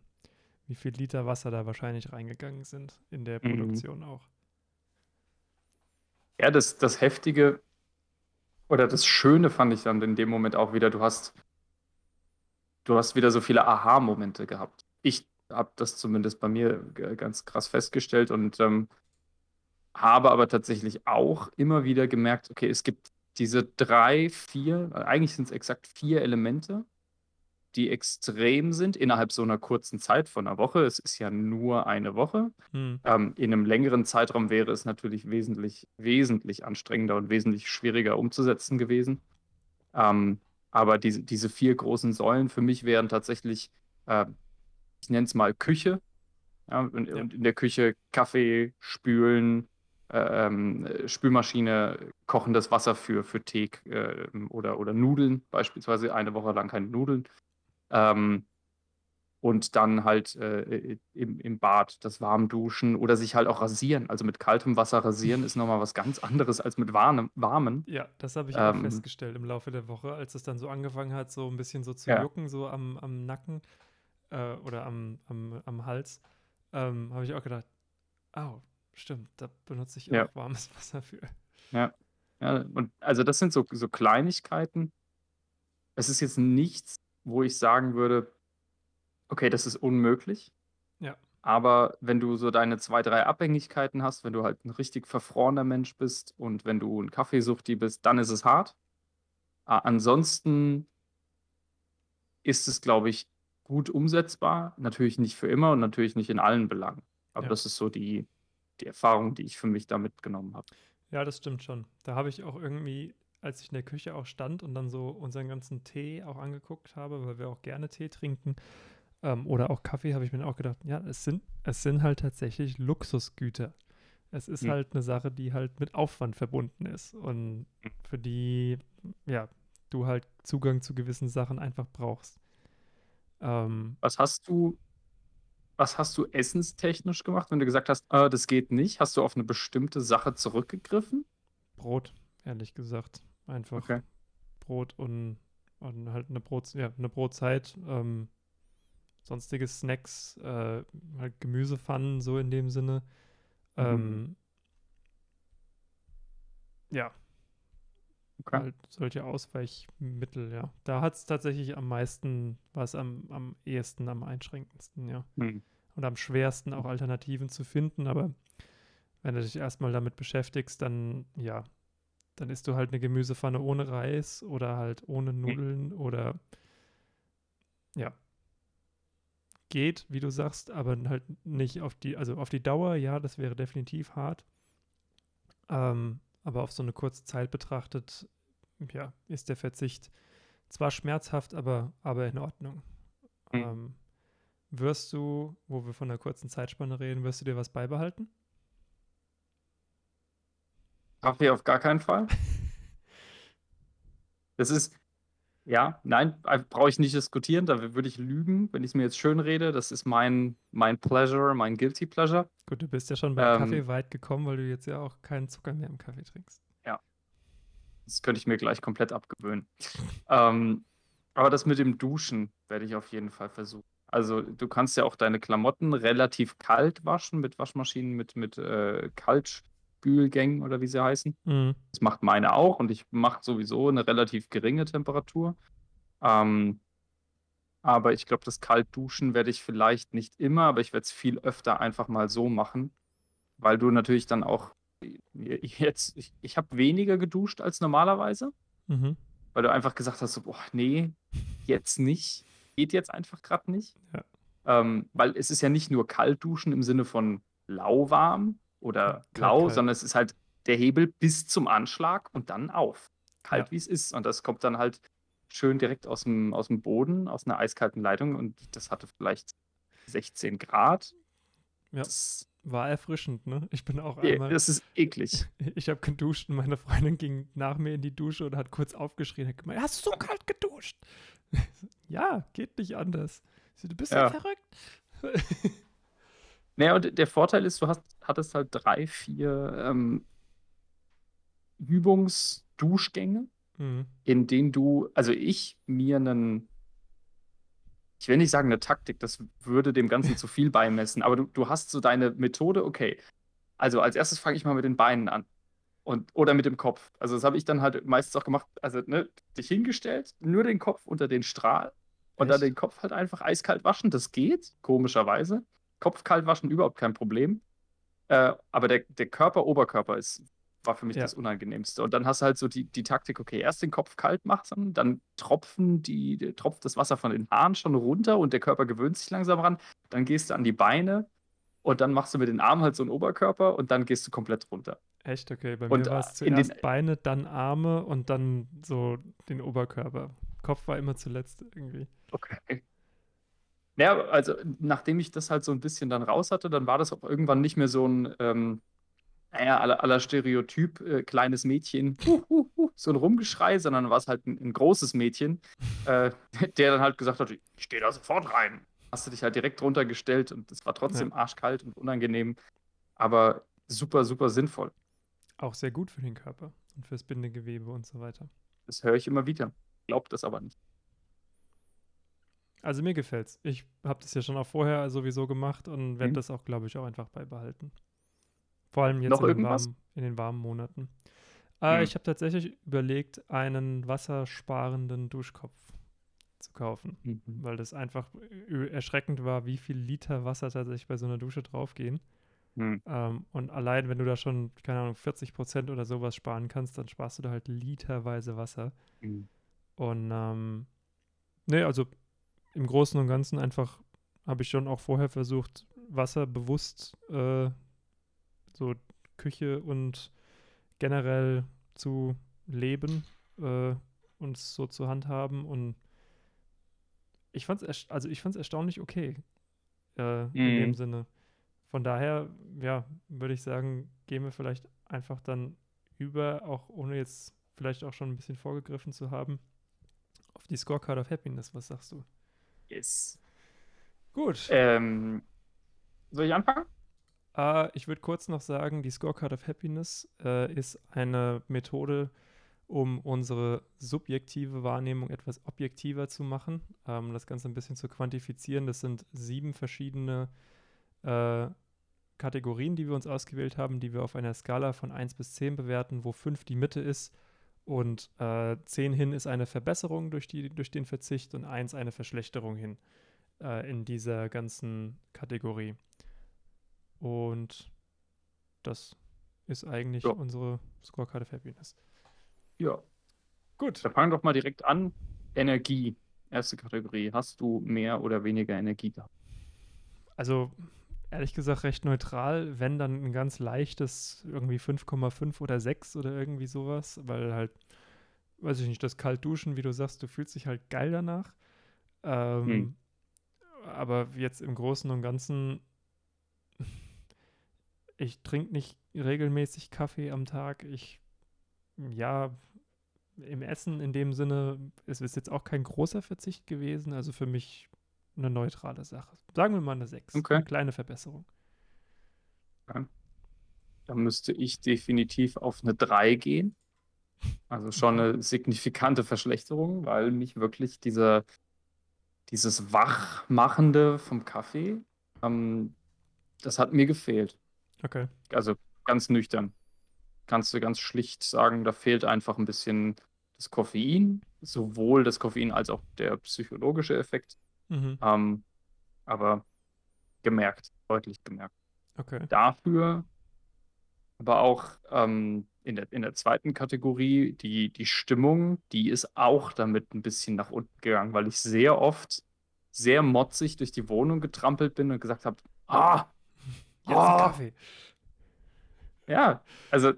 wie viel Liter Wasser da wahrscheinlich reingegangen sind in der Mhm. Produktion auch. Ja, das, das Heftige oder das Schöne fand ich dann in dem Moment auch wieder, du hast, du hast wieder so viele Aha-Momente gehabt. Ich habe das zumindest bei mir ganz krass festgestellt und ähm, habe aber tatsächlich auch immer wieder gemerkt, okay, es gibt diese drei, vier, eigentlich sind es exakt vier Elemente, die extrem sind innerhalb so einer kurzen Zeit von einer Woche. Es ist ja nur eine Woche. Hm, Ähm, in einem längeren Zeitraum wäre es natürlich wesentlich, wesentlich anstrengender und wesentlich schwieriger umzusetzen gewesen. Ähm, aber diese, diese vier großen Säulen für mich wären tatsächlich, äh, ich nenne es mal Küche. Ja, und, Ja. und in der Küche Kaffee, Spülen, äh, ähm, Spülmaschine, kochendes Wasser für, für Tee äh, oder, oder Nudeln, beispielsweise eine Woche lang keine Nudeln. Ähm, und dann halt äh, im, im Bad das Warmduschen oder sich halt auch rasieren. Also mit kaltem Wasser rasieren ist nochmal was ganz anderes als mit warmem, warmen. Ja, das habe ich auch Ähm, festgestellt im Laufe der Woche, als es dann so angefangen hat, so ein bisschen so zu Ja. jucken, so am, am Nacken äh, oder am, am, am Hals, ähm, habe ich auch gedacht, oh, stimmt, da benutze ich Ja. auch warmes Wasser für. Ja, und also das sind so, so Kleinigkeiten. Es ist jetzt nichts, wo ich sagen würde, okay, das ist unmöglich. Ja. Aber wenn du so deine zwei, drei Abhängigkeiten hast, wenn du halt ein richtig verfrorener Mensch bist und wenn du ein Kaffeesuchti bist, dann ist es hart. A- Ansonsten ist es, glaube ich, gut umsetzbar. Natürlich nicht für immer und natürlich nicht in allen Belangen. Aber Ja. das ist so die, die Erfahrung, die ich für mich da mitgenommen habe. Ja, das stimmt schon. Da habe ich auch irgendwie, als ich in der Küche auch stand und dann so unseren ganzen Tee auch angeguckt habe, weil wir auch gerne Tee trinken ähm, oder auch Kaffee, habe ich mir auch gedacht, ja, es sind, es sind halt tatsächlich Luxusgüter. Es ist Hm. halt eine Sache, die halt mit Aufwand verbunden ist und für die, ja, du halt Zugang zu gewissen Sachen einfach brauchst. Ähm, Was hast du, was hast du essenstechnisch gemacht, wenn du gesagt hast, äh, das geht nicht? Hast du auf eine bestimmte Sache zurückgegriffen? Brot, ehrlich gesagt. Einfach Okay. Brot und, und halt eine, Brot, ja, eine Brotzeit. Ähm, sonstige Snacks, äh, halt Gemüsepfannen, so in dem Sinne. Mhm. Ähm, ja, Okay. halt solche Ausweichmittel, ja. Da hat es tatsächlich am meisten, war es am, am ehesten, am einschränkendsten, ja. Hm. Und am schwersten auch Alternativen zu finden, aber wenn du dich erstmal damit beschäftigst, dann ja, dann isst du halt eine Gemüsepfanne ohne Reis oder halt ohne Nudeln oder ja. Geht, wie du sagst, aber halt nicht auf die, also auf die Dauer, ja, das wäre definitiv hart. Ähm, aber auf so eine kurze Zeit betrachtet, ja, ist der Verzicht zwar schmerzhaft, aber, aber in Ordnung. Mhm. Ähm, wirst du, wo wir von einer kurzen Zeitspanne reden, wirst du dir was beibehalten? Kaffee auf gar keinen Fall. Das ist, ja, nein, äh, brauche ich nicht diskutieren, da würde ich lügen, wenn ich es mir jetzt schön rede. Das ist mein, mein Pleasure, mein Guilty Pleasure. Gut, du bist ja schon beim ähm, Kaffee weit gekommen, weil du jetzt ja auch keinen Zucker mehr im Kaffee trinkst. Ja. Das könnte ich mir gleich komplett abgewöhnen. ähm, aber das mit dem Duschen werde ich auf jeden Fall versuchen. Also du kannst ja auch deine Klamotten relativ kalt waschen mit Waschmaschinen, mit, mit äh, Kalt, Spülgängen oder wie sie heißen. Mhm. Das macht meine auch und ich mache sowieso eine relativ geringe Temperatur. Ähm, aber ich glaube, das Kaltduschen werde ich vielleicht nicht immer, aber ich werde es viel öfter einfach mal so machen, weil du natürlich dann auch jetzt, ich, ich habe weniger geduscht als normalerweise, mhm. weil du einfach gesagt hast, so, boah, nee, jetzt nicht, geht jetzt einfach gerade nicht. Ja. Ähm, weil es ist ja nicht nur Kaltduschen im Sinne von lauwarm, oder blau, kalt, sondern es ist halt der Hebel bis zum Anschlag und dann auf. Kalt ja. wie es ist. Und das kommt dann halt schön direkt aus dem, aus dem Boden, aus einer eiskalten Leitung und das hatte vielleicht 16 Grad. Ja. Das war erfrischend, ne? Ich bin auch einmal. Das ist eklig. Ich habe geduscht und meine Freundin ging nach mir in die Dusche und hat kurz aufgeschrien. Hat gemeint, hast du so kalt geduscht? ja, geht nicht anders. Du bist ja, ja verrückt. Naja, und der Vorteil ist, du hast, hattest halt drei, vier ähm, Übungsduschgänge, mhm. in denen du, also ich mir einen, ich will nicht sagen eine Taktik, das würde dem Ganzen zu viel beimessen, aber du, du hast so deine Methode, okay. Also als erstes fange ich mal mit den Beinen an. Und, oder mit dem Kopf. Also das habe ich dann halt meistens auch gemacht, also ne, dich hingestellt, nur den Kopf unter den Strahl und Echt? dann den Kopf halt einfach eiskalt waschen. Das geht, komischerweise. Kopf kalt waschen überhaupt kein Problem. Äh, aber der, der Körper, Oberkörper ist, war für mich ja. das Unangenehmste. Und dann hast du halt so die, die Taktik, okay, erst den Kopf kalt machen, dann tropfen die, tropft das Wasser von den Haaren schon runter und der Körper gewöhnt sich langsam ran. Dann gehst du an die Beine und dann machst du mit den Armen halt so einen Oberkörper und dann gehst du komplett runter. Echt, okay. Bei und mir war es zuerst den, Beine, dann Arme und dann so den Oberkörper. Kopf war immer zuletzt irgendwie. Okay. Ja, also nachdem ich das halt so ein bisschen dann raus hatte, dann war das auch irgendwann nicht mehr so ein, ähm, naja, aller, aller Stereotyp, äh, kleines Mädchen, hu, hu, hu, so ein Rumgeschrei, sondern war es halt ein, ein großes Mädchen, äh, der dann halt gesagt hat, ich stehe da sofort rein. Hast du dich halt direkt runtergestellt und es war trotzdem ja. arschkalt und unangenehm, aber super, super sinnvoll. Auch sehr gut für den Körper und fürs Bindegewebe und so weiter. Das höre ich immer wieder. Glaubt das aber nicht. Also mir gefällt's. Ich habe das ja schon auch vorher sowieso gemacht und werde mhm. das auch, glaube ich, auch einfach beibehalten. Vor allem jetzt in den, warmen, in den, warmen, Monaten. Äh, mhm. Ich habe tatsächlich überlegt, einen wassersparenden Duschkopf zu kaufen, mhm. weil das einfach erschreckend war, wie viel Liter Wasser tatsächlich bei so einer Dusche draufgehen. Mhm. Ähm, und allein, wenn du da schon, keine Ahnung, 40 Prozent oder sowas sparen kannst, dann sparst du da halt literweise Wasser. Mhm. Und ähm, nee, also im Großen und Ganzen einfach habe ich schon auch vorher versucht, Wasser bewusst äh, so Küche und generell zu leben äh, und so zu handhaben und ich fand es also ich fand es erstaunlich okay äh, mhm. in dem mhm. Sinne. Von daher, ja, würde ich sagen, gehen wir vielleicht einfach dann über, auch ohne jetzt vielleicht auch schon ein bisschen vorgegriffen zu haben, auf die Scorecard of Happiness. Was sagst du? Yes. Gut. Ähm, soll ich anfangen? Uh, ich würde kurz noch sagen, die Scorecard of Happiness äh, ist eine Methode, um unsere subjektive Wahrnehmung etwas objektiver zu machen, ähm, das Ganze ein bisschen zu quantifizieren. Das sind sieben verschiedene äh, Kategorien, die wir uns ausgewählt haben, die wir auf einer Skala von 1 bis 10 bewerten, wo 5 die Mitte ist und äh, 10 hin ist eine Verbesserung durch, die, durch den Verzicht und 1 eine Verschlechterung hin äh, in dieser ganzen Kategorie. Und das ist eigentlich ja. unsere Scorecard of Happiness. Ja. Gut. Dann fangen doch mal direkt an. Energie. Erste Kategorie. Hast du mehr oder weniger Energie gehabt? Also ehrlich gesagt recht neutral, wenn dann ein ganz leichtes, irgendwie 5,5 oder 6 oder irgendwie sowas, weil halt, weiß ich nicht, das Kaltduschen, wie du sagst, du fühlst dich halt geil danach. Ähm, Hm. aber jetzt im Großen und Ganzen, ich trinke nicht regelmäßig Kaffee am Tag. Ich, ja, im Essen in dem Sinne, es ist jetzt auch kein großer Verzicht gewesen. Also für mich eine neutrale Sache. Sagen wir mal eine 6. Okay. Eine kleine Verbesserung. Da müsste ich definitiv auf eine 3 gehen. Also schon eine signifikante Verschlechterung, weil mich wirklich dieser, dieses Wachmachende vom Kaffee, ähm, das hat mir gefehlt. Okay. Also ganz nüchtern. Kannst du ganz schlicht sagen, da fehlt einfach ein bisschen das Koffein, sowohl das Koffein als auch der psychologische Effekt. Mhm. Ähm, aber gemerkt, deutlich gemerkt. Okay. Dafür aber auch ähm, in der, in der zweiten Kategorie, die, die Stimmung, die ist auch damit ein bisschen nach unten gegangen, weil ich sehr oft sehr motzig durch die Wohnung getrampelt bin und gesagt habe, ah, Jetzt ein Kaffee. ja, also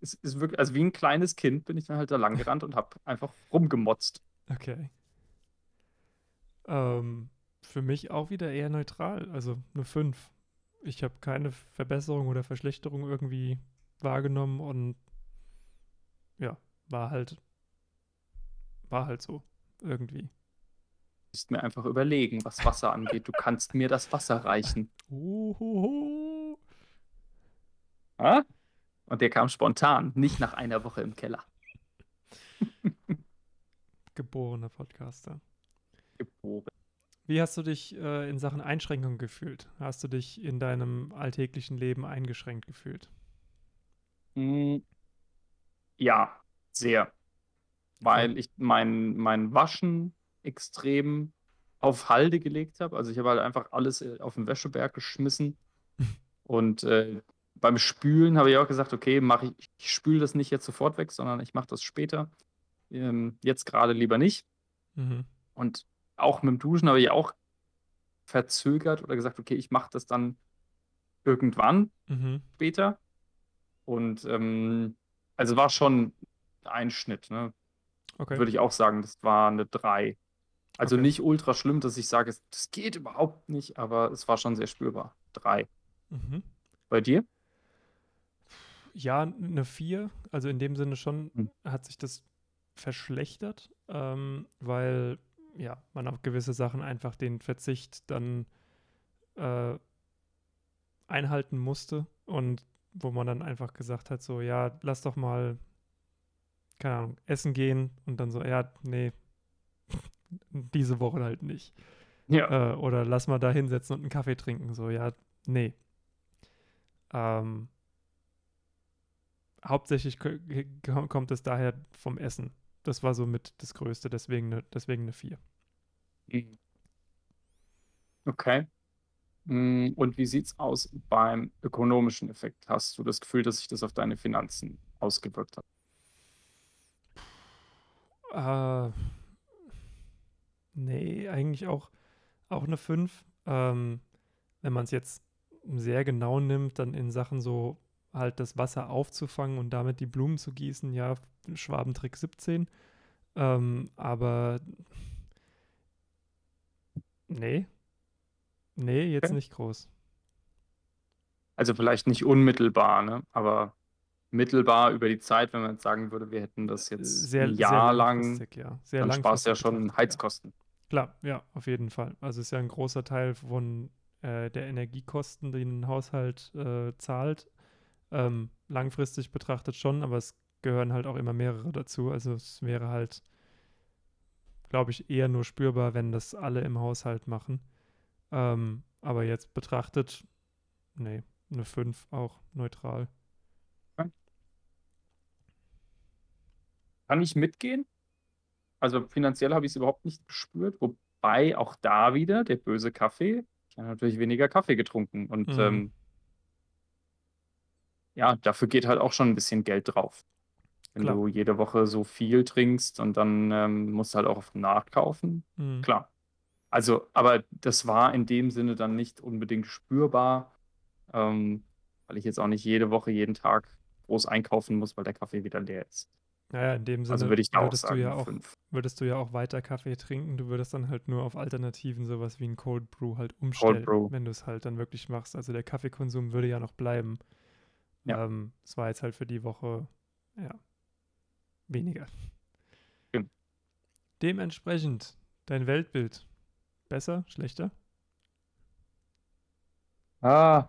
es ist wirklich, also wie ein kleines Kind bin ich dann halt da lang gerannt und habe einfach rumgemotzt. Okay. Ähm, für mich auch wieder eher neutral, also eine 5. Ich habe keine Verbesserung oder Verschlechterung irgendwie wahrgenommen und ja, war halt, war halt so irgendwie. Du musst mir einfach überlegen, was Wasser angeht. Du kannst mir das Wasser reichen. Uhuhu. Ah? Und der kam spontan, nicht nach einer Woche im Keller. Geborener Podcaster. Geboren. Wie hast du dich äh, in Sachen Einschränkung gefühlt? Hast du dich in deinem alltäglichen Leben eingeschränkt gefühlt? Mm, Ja, sehr. Weil ich mein, mein Waschen extrem auf Halde gelegt habe. Also ich habe halt einfach alles äh, auf den Wäscheberg geschmissen. Und äh, beim Spülen habe ich auch gesagt, okay, mach ich, ich spüle das nicht jetzt sofort weg, sondern ich mache das später. Ähm, jetzt gerade lieber nicht. Mhm. Und auch mit dem Duschen habe ich auch verzögert oder gesagt, okay, ich mache das dann irgendwann Mhm. später. Und ähm, also war schon ein Schnitt, ne? Okay. Würde ich auch sagen, das war eine 3. Also Okay. nicht ultra schlimm, dass ich sage, es- das geht überhaupt nicht, aber es war schon sehr spürbar. 3. Mhm. Bei dir? Ja, eine 4. Also in dem Sinne schon Hm. hat sich das verschlechtert, ähm, weil ja, man auf gewisse Sachen einfach den Verzicht dann äh, einhalten musste und wo man dann einfach gesagt hat, so, ja, lass doch mal, keine Ahnung, essen gehen und dann so, ja, nee, diese Woche halt nicht. Ja. Äh, oder lass mal da hinsetzen und einen Kaffee trinken. So, ja, nee. Ähm, hauptsächlich ko- ko- kommt es daher vom Essen. Das war so mit das Größte, deswegen eine, deswegen eine 4. Mhm. Okay. Mm, Und wie sieht's aus beim ökonomischen Effekt? Hast du das Gefühl, dass sich das auf deine Finanzen ausgewirkt hat? Äh, nee, eigentlich auch, auch eine 5. Ähm, wenn man es jetzt sehr genau nimmt, dann in Sachen so halt das Wasser aufzufangen und damit die Blumen zu gießen, ja, Schwabentrick 17. Ähm, aber nee, nee, jetzt Okay. nicht groß. Also vielleicht nicht unmittelbar, ne? Aber mittelbar über die Zeit, wenn man jetzt sagen würde, wir hätten das jetzt Sehr, ein sehr Jahr lang, langfristig, ja. Sehr dann sparst du ja schon betrachtet, ja. Heizkosten. Klar, ja, auf jeden Fall. Also ist ja ein großer Teil von äh, der Energiekosten, den ein Haushalt äh, zahlt. Ähm, langfristig betrachtet schon, aber es gehören halt auch immer mehrere dazu. Also es wäre halt, glaube ich, eher nur spürbar, wenn das alle im Haushalt machen. Ähm, aber jetzt betrachtet, nee, eine 5 auch neutral. Kann ich mitgehen? Also finanziell habe ich es überhaupt nicht gespürt, wobei auch da wieder der böse Kaffee, ich habe natürlich weniger Kaffee getrunken und Mhm. ähm, ja, dafür geht halt auch schon ein bisschen Geld drauf. Wenn Klar. du jede Woche so viel trinkst und dann ähm, musst du halt auch oft nachkaufen, Mhm. klar. Also, aber das war in dem Sinne dann nicht unbedingt spürbar, ähm, weil ich jetzt auch nicht jede Woche, jeden Tag groß einkaufen muss, weil der Kaffee wieder leer ist. Naja, in dem Also Sinne würde ich da auch würdest du sagen, ja auch, fünf. würdest du ja auch weiter Kaffee trinken. Du würdest dann halt nur auf Alternativen, sowas wie ein Cold Brew halt umstellen, Brew. wenn du es halt dann wirklich machst. Also der Kaffeekonsum würde ja noch bleiben. Ja. Ähm, es war jetzt halt für die Woche, ja, weniger. Stimmt. Dementsprechend, dein Weltbild, besser, schlechter? Ah,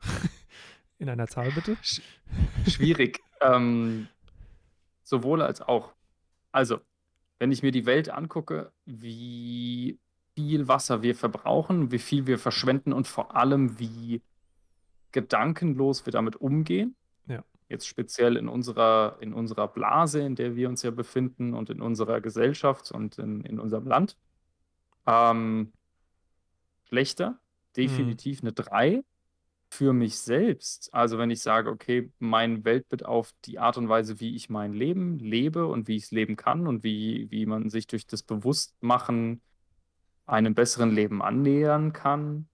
In einer Zahl bitte? sch schwierig. ähm, sowohl als auch. Also, wenn ich mir die Welt angucke, wie viel Wasser wir verbrauchen, wie viel wir verschwenden und vor allem, wie gedankenlos wir damit umgehen. Ja. Jetzt speziell in unserer, in unserer Blase, in der wir uns ja befinden und in unserer Gesellschaft und in, in unserem Land. Ähm, schlechter, definitiv eine 3. Für mich selbst, also wenn ich sage, okay, mein Weltbild auf die Art und Weise, wie ich mein Leben lebe und wie ich es leben kann und wie, wie man sich durch das Bewusstmachen einem besseren Leben annähern kann,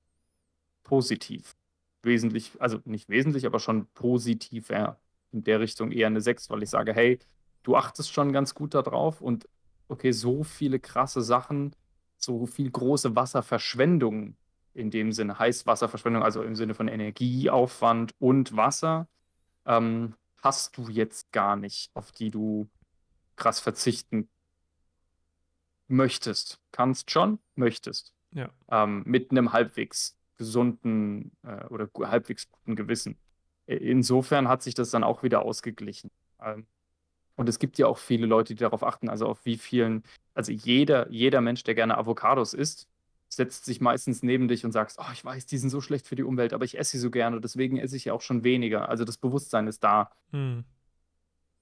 positiv. Wesentlich, also nicht wesentlich, aber schon positiv ja, in der Richtung eher eine 6, weil ich sage, hey, du achtest schon ganz gut darauf und okay, so viele krasse Sachen, so viel große Wasserverschwendung in dem Sinne, Heißwasserverschwendung, also im Sinne von Energieaufwand und Wasser, ähm, hast du jetzt gar nicht, auf die du krass verzichten möchtest. Kannst schon, möchtest. Ja. Ähm, mit einem halbwegs gesunden äh, oder halbwegs guten Gewissen. Insofern hat sich das dann auch wieder ausgeglichen. Ähm, und es gibt ja auch viele Leute, die darauf achten, also auf wie vielen, also jeder, jeder Mensch, der gerne Avocados isst, setzt sich meistens neben dich und sagt, oh, ich weiß, die sind so schlecht für die Umwelt, aber ich esse sie so gerne, deswegen esse ich ja auch schon weniger. Also das Bewusstsein ist da. Hm.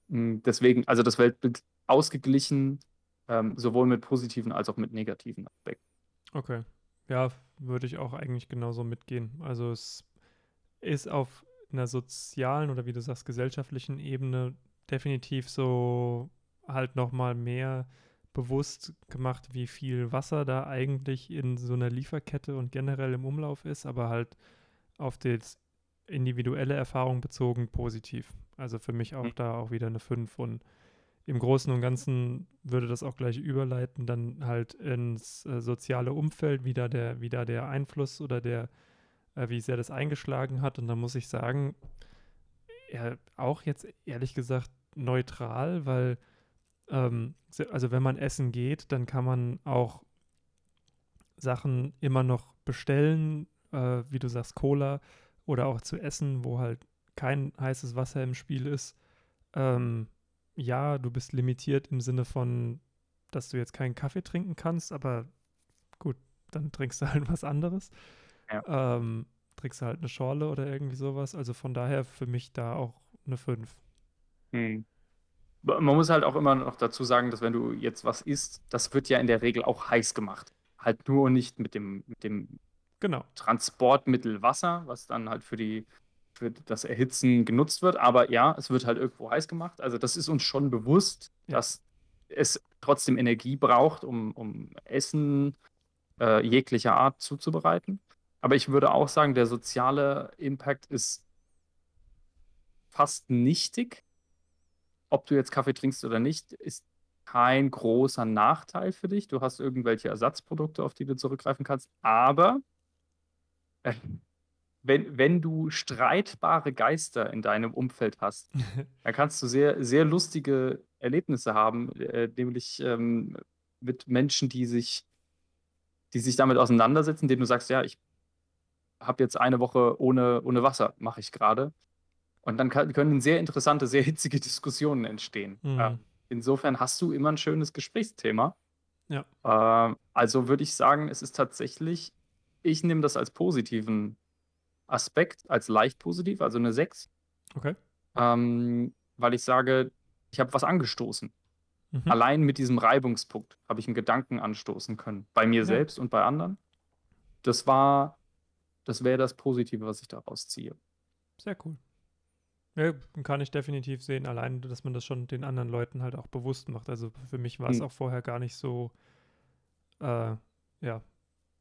Mm, Deswegen, also das Weltbild ausgeglichen, ähm, sowohl mit positiven als auch mit negativen Aspekten. Okay. Ja, würde ich auch eigentlich genauso mitgehen. Also es ist auf einer sozialen oder wie du sagst, gesellschaftlichen Ebene definitiv so halt nochmal mehr bewusst gemacht, wie viel Wasser da eigentlich in so einer Lieferkette und generell im Umlauf ist, aber halt auf die individuelle Erfahrung bezogen positiv. Also für mich auch Mhm. da auch wieder eine 5 und im Großen und Ganzen würde das auch gleich überleiten, dann halt ins äh, soziale Umfeld, wie da der, wie da der Einfluss oder der, äh, wie sehr das eingeschlagen hat. Und da muss ich sagen, ja, auch jetzt ehrlich gesagt neutral, weil ähm, also wenn man essen geht, dann kann man auch Sachen immer noch bestellen, äh, wie du sagst, Cola oder auch zu essen, wo halt kein heißes Wasser im Spiel ist. Ähm, ja, du bist limitiert im Sinne von, dass du jetzt keinen Kaffee trinken kannst, aber gut, dann trinkst du halt was anderes. Ähm, trinkst du halt eine Schorle oder irgendwie sowas. Also von daher für mich da auch eine 5. Hm. Man muss halt auch immer noch dazu sagen, dass wenn du jetzt was isst, das wird ja in der Regel auch heiß gemacht. Halt nur nicht mit dem, mit dem Genau. Transportmittel Wasser, was dann halt für die, für das Erhitzen genutzt wird. Aber ja, es wird halt irgendwo heiß gemacht. Also das ist uns schon bewusst, Ja. dass es trotzdem Energie braucht, um, um Essen äh, jeglicher Art zuzubereiten. Aber ich würde auch sagen, der soziale Impact ist fast nichtig. Ob du jetzt Kaffee trinkst oder nicht, ist kein großer Nachteil für dich. Du hast irgendwelche Ersatzprodukte, auf die du zurückgreifen kannst. Aber äh, wenn, wenn du streitbare Geister in deinem Umfeld hast, dann kannst du sehr, sehr lustige Erlebnisse haben, äh, nämlich ähm, mit Menschen, die sich, die sich damit auseinandersetzen, denen du sagst, ja, ich habe jetzt eine Woche ohne, ohne Wasser, mache ich gerade. Und dann kann, können sehr interessante, sehr hitzige Diskussionen entstehen. Mhm. Ähm, insofern hast du immer ein schönes Gesprächsthema. Ja. Ähm, also würde ich sagen, es ist tatsächlich, ich nehme das als positiven Aspekt, als leicht positiv, also eine 6, Okay. ähm, weil ich sage, ich habe was angestoßen. Mhm. Allein mit diesem Reibungspunkt habe ich einen Gedanken anstoßen können. Bei mir Ja. selbst und bei anderen. Das war, das wäre das Positive, was ich daraus ziehe. Sehr cool. Ja, kann ich definitiv sehen. Allein, dass man das schon den anderen Leuten halt auch bewusst macht. Also für mich war es Hm. auch vorher gar nicht so, äh, ja,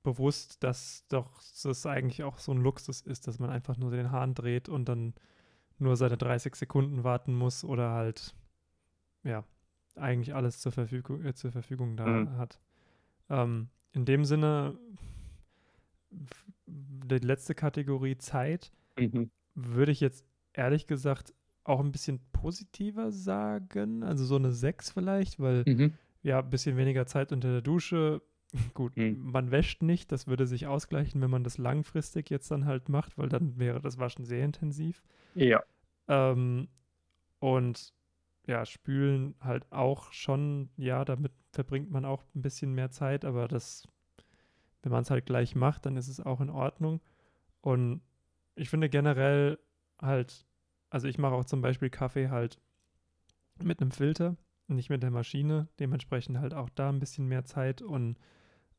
bewusst, dass doch das eigentlich auch so ein Luxus ist, dass man einfach nur den Hahn dreht und dann nur seine 30 Sekunden warten muss oder halt, ja, eigentlich alles zur Verfügung, äh, zur Verfügung da Mhm. hat. Ähm, in dem Sinne, die letzte Kategorie Zeit Mhm. würde ich jetzt ehrlich gesagt auch ein bisschen positiver sagen. Also so eine 6 vielleicht, weil Mhm. ja, ein bisschen weniger Zeit unter der Dusche. Gut, Mhm. man wäscht nicht, das würde sich ausgleichen, wenn man das langfristig jetzt dann halt macht, weil dann wäre das Waschen sehr intensiv. Ja. Ähm, und ja, spülen halt auch schon, ja, damit verbringt man auch ein bisschen mehr Zeit, aber das, wenn man es halt gleich macht, dann ist es auch in Ordnung. Und ich finde generell halt, also ich mache auch zum Beispiel Kaffee halt mit einem Filter, nicht mit der Maschine, dementsprechend halt auch da ein bisschen mehr Zeit und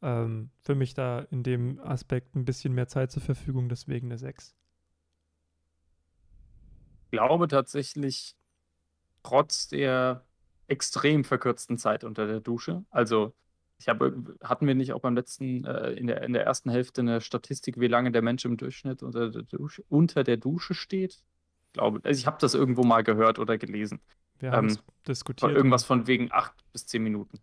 ähm, für mich da in dem Aspekt ein bisschen mehr Zeit zur Verfügung, deswegen eine 6. glaube tatsächlich, trotz der extrem verkürzten Zeit unter der Dusche, also ich habe, hatten wir nicht auch beim letzten, äh, in der, in der ersten Hälfte eine Statistik, wie lange der Mensch im Durchschnitt unter der Dusche, unter der Dusche steht? Ich glaube, also ich habe das irgendwo mal gehört oder gelesen. Wir haben es Ähm, diskutiert. Irgendwas von wegen acht bis zehn Minuten.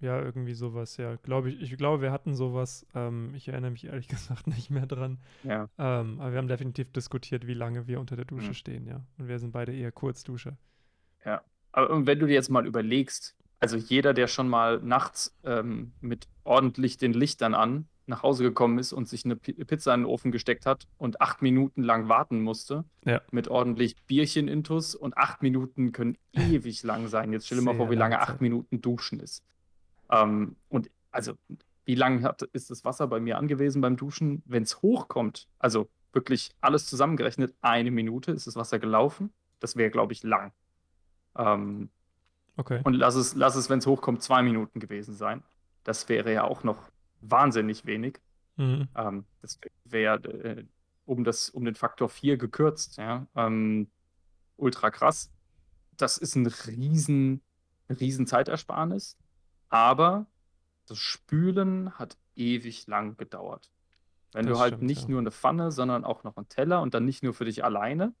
Ja, irgendwie sowas, ja. Glaube ich, ich glaube, wir hatten sowas. Ähm, ich erinnere mich ehrlich gesagt nicht mehr dran. Ja. Ähm, aber wir haben definitiv diskutiert, wie lange wir unter der Dusche Mhm. stehen, ja. Und wir sind beide eher Kurzdusche. Aber und wenn du dir jetzt mal überlegst, also jeder, der schon mal nachts ähm, mit ordentlich den Lichtern an nach Hause gekommen ist und sich eine Pi- Pizza in den Ofen gesteckt hat und acht Minuten lang warten musste, Ja. mit ordentlich Bierchen intus und acht Minuten können ewig lang sein. Jetzt stell dir mal vor, wie lange acht Zeit. Minuten duschen ist. Ähm, und also, wie lange hat, ist das Wasser bei mir angewiesen beim Duschen? Wenn es hochkommt, also wirklich alles zusammengerechnet, eine Minute ist das Wasser gelaufen. Das wäre, glaube ich, lang. Ähm, Okay. und lass es, lass es, wenn es hochkommt, zwei Minuten gewesen sein. Das wäre ja auch noch wahnsinnig wenig. Mhm. Ähm, das wäre äh, um, das, um den Faktor 4 gekürzt. Ja? Ähm, ultra krass. Das ist ein riesen, riesen Zeitersparnis. Aber das Spülen hat ewig lang gedauert. Wenn Das du halt stimmt, nicht ja. nur eine Pfanne, sondern auch noch einen Teller und dann nicht nur für dich alleine.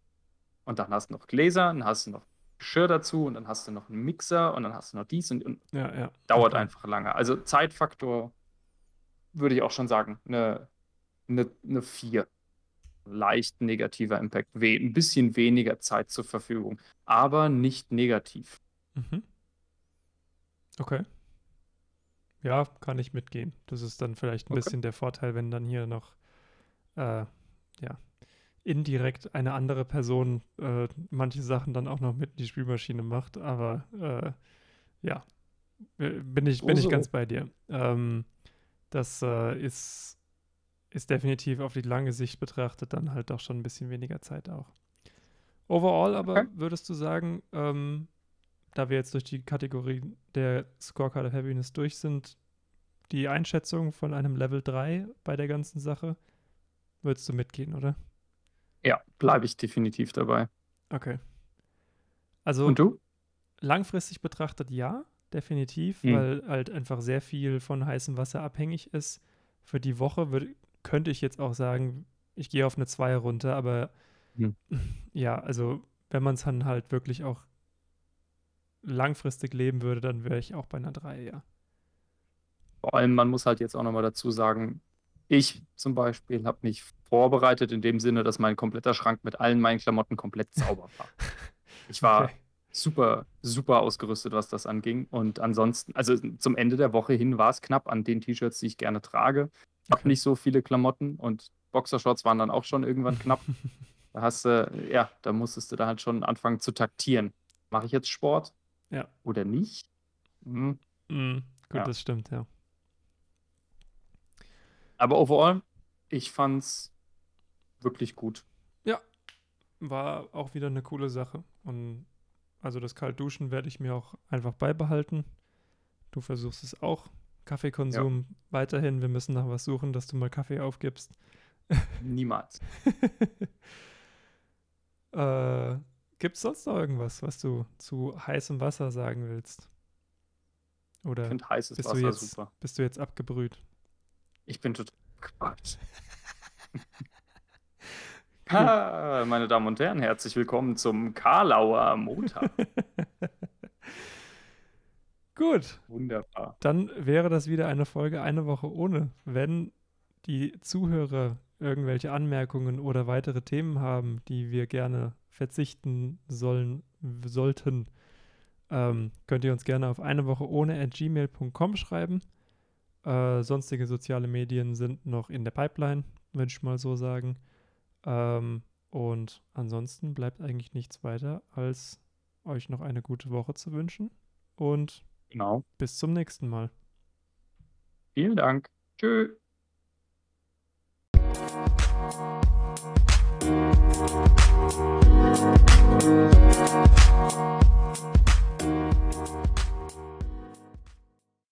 Und dann hast du noch Gläser, dann hast du noch Geschirr dazu und dann hast du noch einen Mixer und dann hast du noch dies und, und Ja, ja. dauert Okay. einfach lange. Also Zeitfaktor würde ich auch schon sagen, eine, eine, eine 4. Leicht negativer Impact. We ein bisschen weniger Zeit zur Verfügung, aber nicht negativ. Mhm. Okay. Ja, kann ich mitgehen. Das ist dann vielleicht ein Okay. bisschen der Vorteil, wenn dann hier noch, äh, ja, indirekt eine andere Person äh, manche Sachen dann auch noch mit in die Spielmaschine macht. Aber äh, ja, bin ich, bin ich So, ganz bei dir. Ähm, das äh, ist, ist definitiv auf die lange Sicht betrachtet dann halt doch schon ein bisschen weniger Zeit auch. Overall aber würdest du sagen, ähm, da wir jetzt durch die Kategorie der Scorecard of Happiness durch sind, die Einschätzung von einem Level 3 bei der ganzen Sache, würdest du mitgehen, oder? Ja, bleibe ich definitiv dabei. Okay. Also Und du? langfristig betrachtet ja, definitiv, Hm. weil halt einfach sehr viel von heißem Wasser abhängig ist. Für die Woche würd, könnte ich jetzt auch sagen, ich gehe auf eine 2 runter, aber Hm. ja, also wenn man es dann halt wirklich auch langfristig leben würde, dann wäre ich auch bei einer 3, ja. Vor allem, man muss halt jetzt auch nochmal dazu sagen, ich zum Beispiel habe mich vorbereitet in dem Sinne, dass mein kompletter Schrank mit allen meinen Klamotten komplett sauber war. Ich war Okay. Super, super ausgerüstet, was das anging. Und ansonsten, also zum Ende der Woche hin war es knapp an den T-Shirts, die ich gerne trage. Ich habe nicht so viele Klamotten und Boxershorts waren dann auch schon irgendwann knapp. Da hast du, ja, da musstest du da halt schon anfangen zu taktieren. Mache ich jetzt Sport Ja. oder nicht? Hm. Mm, gut, Ja. das stimmt, ja. Aber overall, ich fand's wirklich gut. War auch wieder eine coole Sache. Und also das Kaltduschen werde ich mir auch einfach beibehalten. Du versuchst es auch. Kaffeekonsum weiterhin. Wir müssen nach was suchen, dass du mal Kaffee aufgibst. Niemals. Äh, Gibt es sonst noch irgendwas, was du zu heißem Wasser sagen willst? Oder Ich finde heißes bist, Wasser du jetzt, super. bist du jetzt abgebrüht? Ich bin total gespannt. Ah, meine Damen und Herren, herzlich willkommen zum Karlauer Montag. Gut, Wunderbar. dann wäre das wieder eine Folge eine Woche ohne. Wenn die Zuhörer irgendwelche Anmerkungen oder weitere Themen haben, die wir gerne verzichten sollen, sollten, ähm, könnt ihr uns gerne auf eine Woche ohne at gmail.com schreiben. Äh, sonstige soziale Medien sind noch in der Pipeline, würde ich mal so sagen. Ähm, und ansonsten bleibt eigentlich nichts weiter, als euch noch eine gute Woche zu wünschen. Und Genau. bis zum nächsten Mal. Vielen Dank. Tschö. Thank you.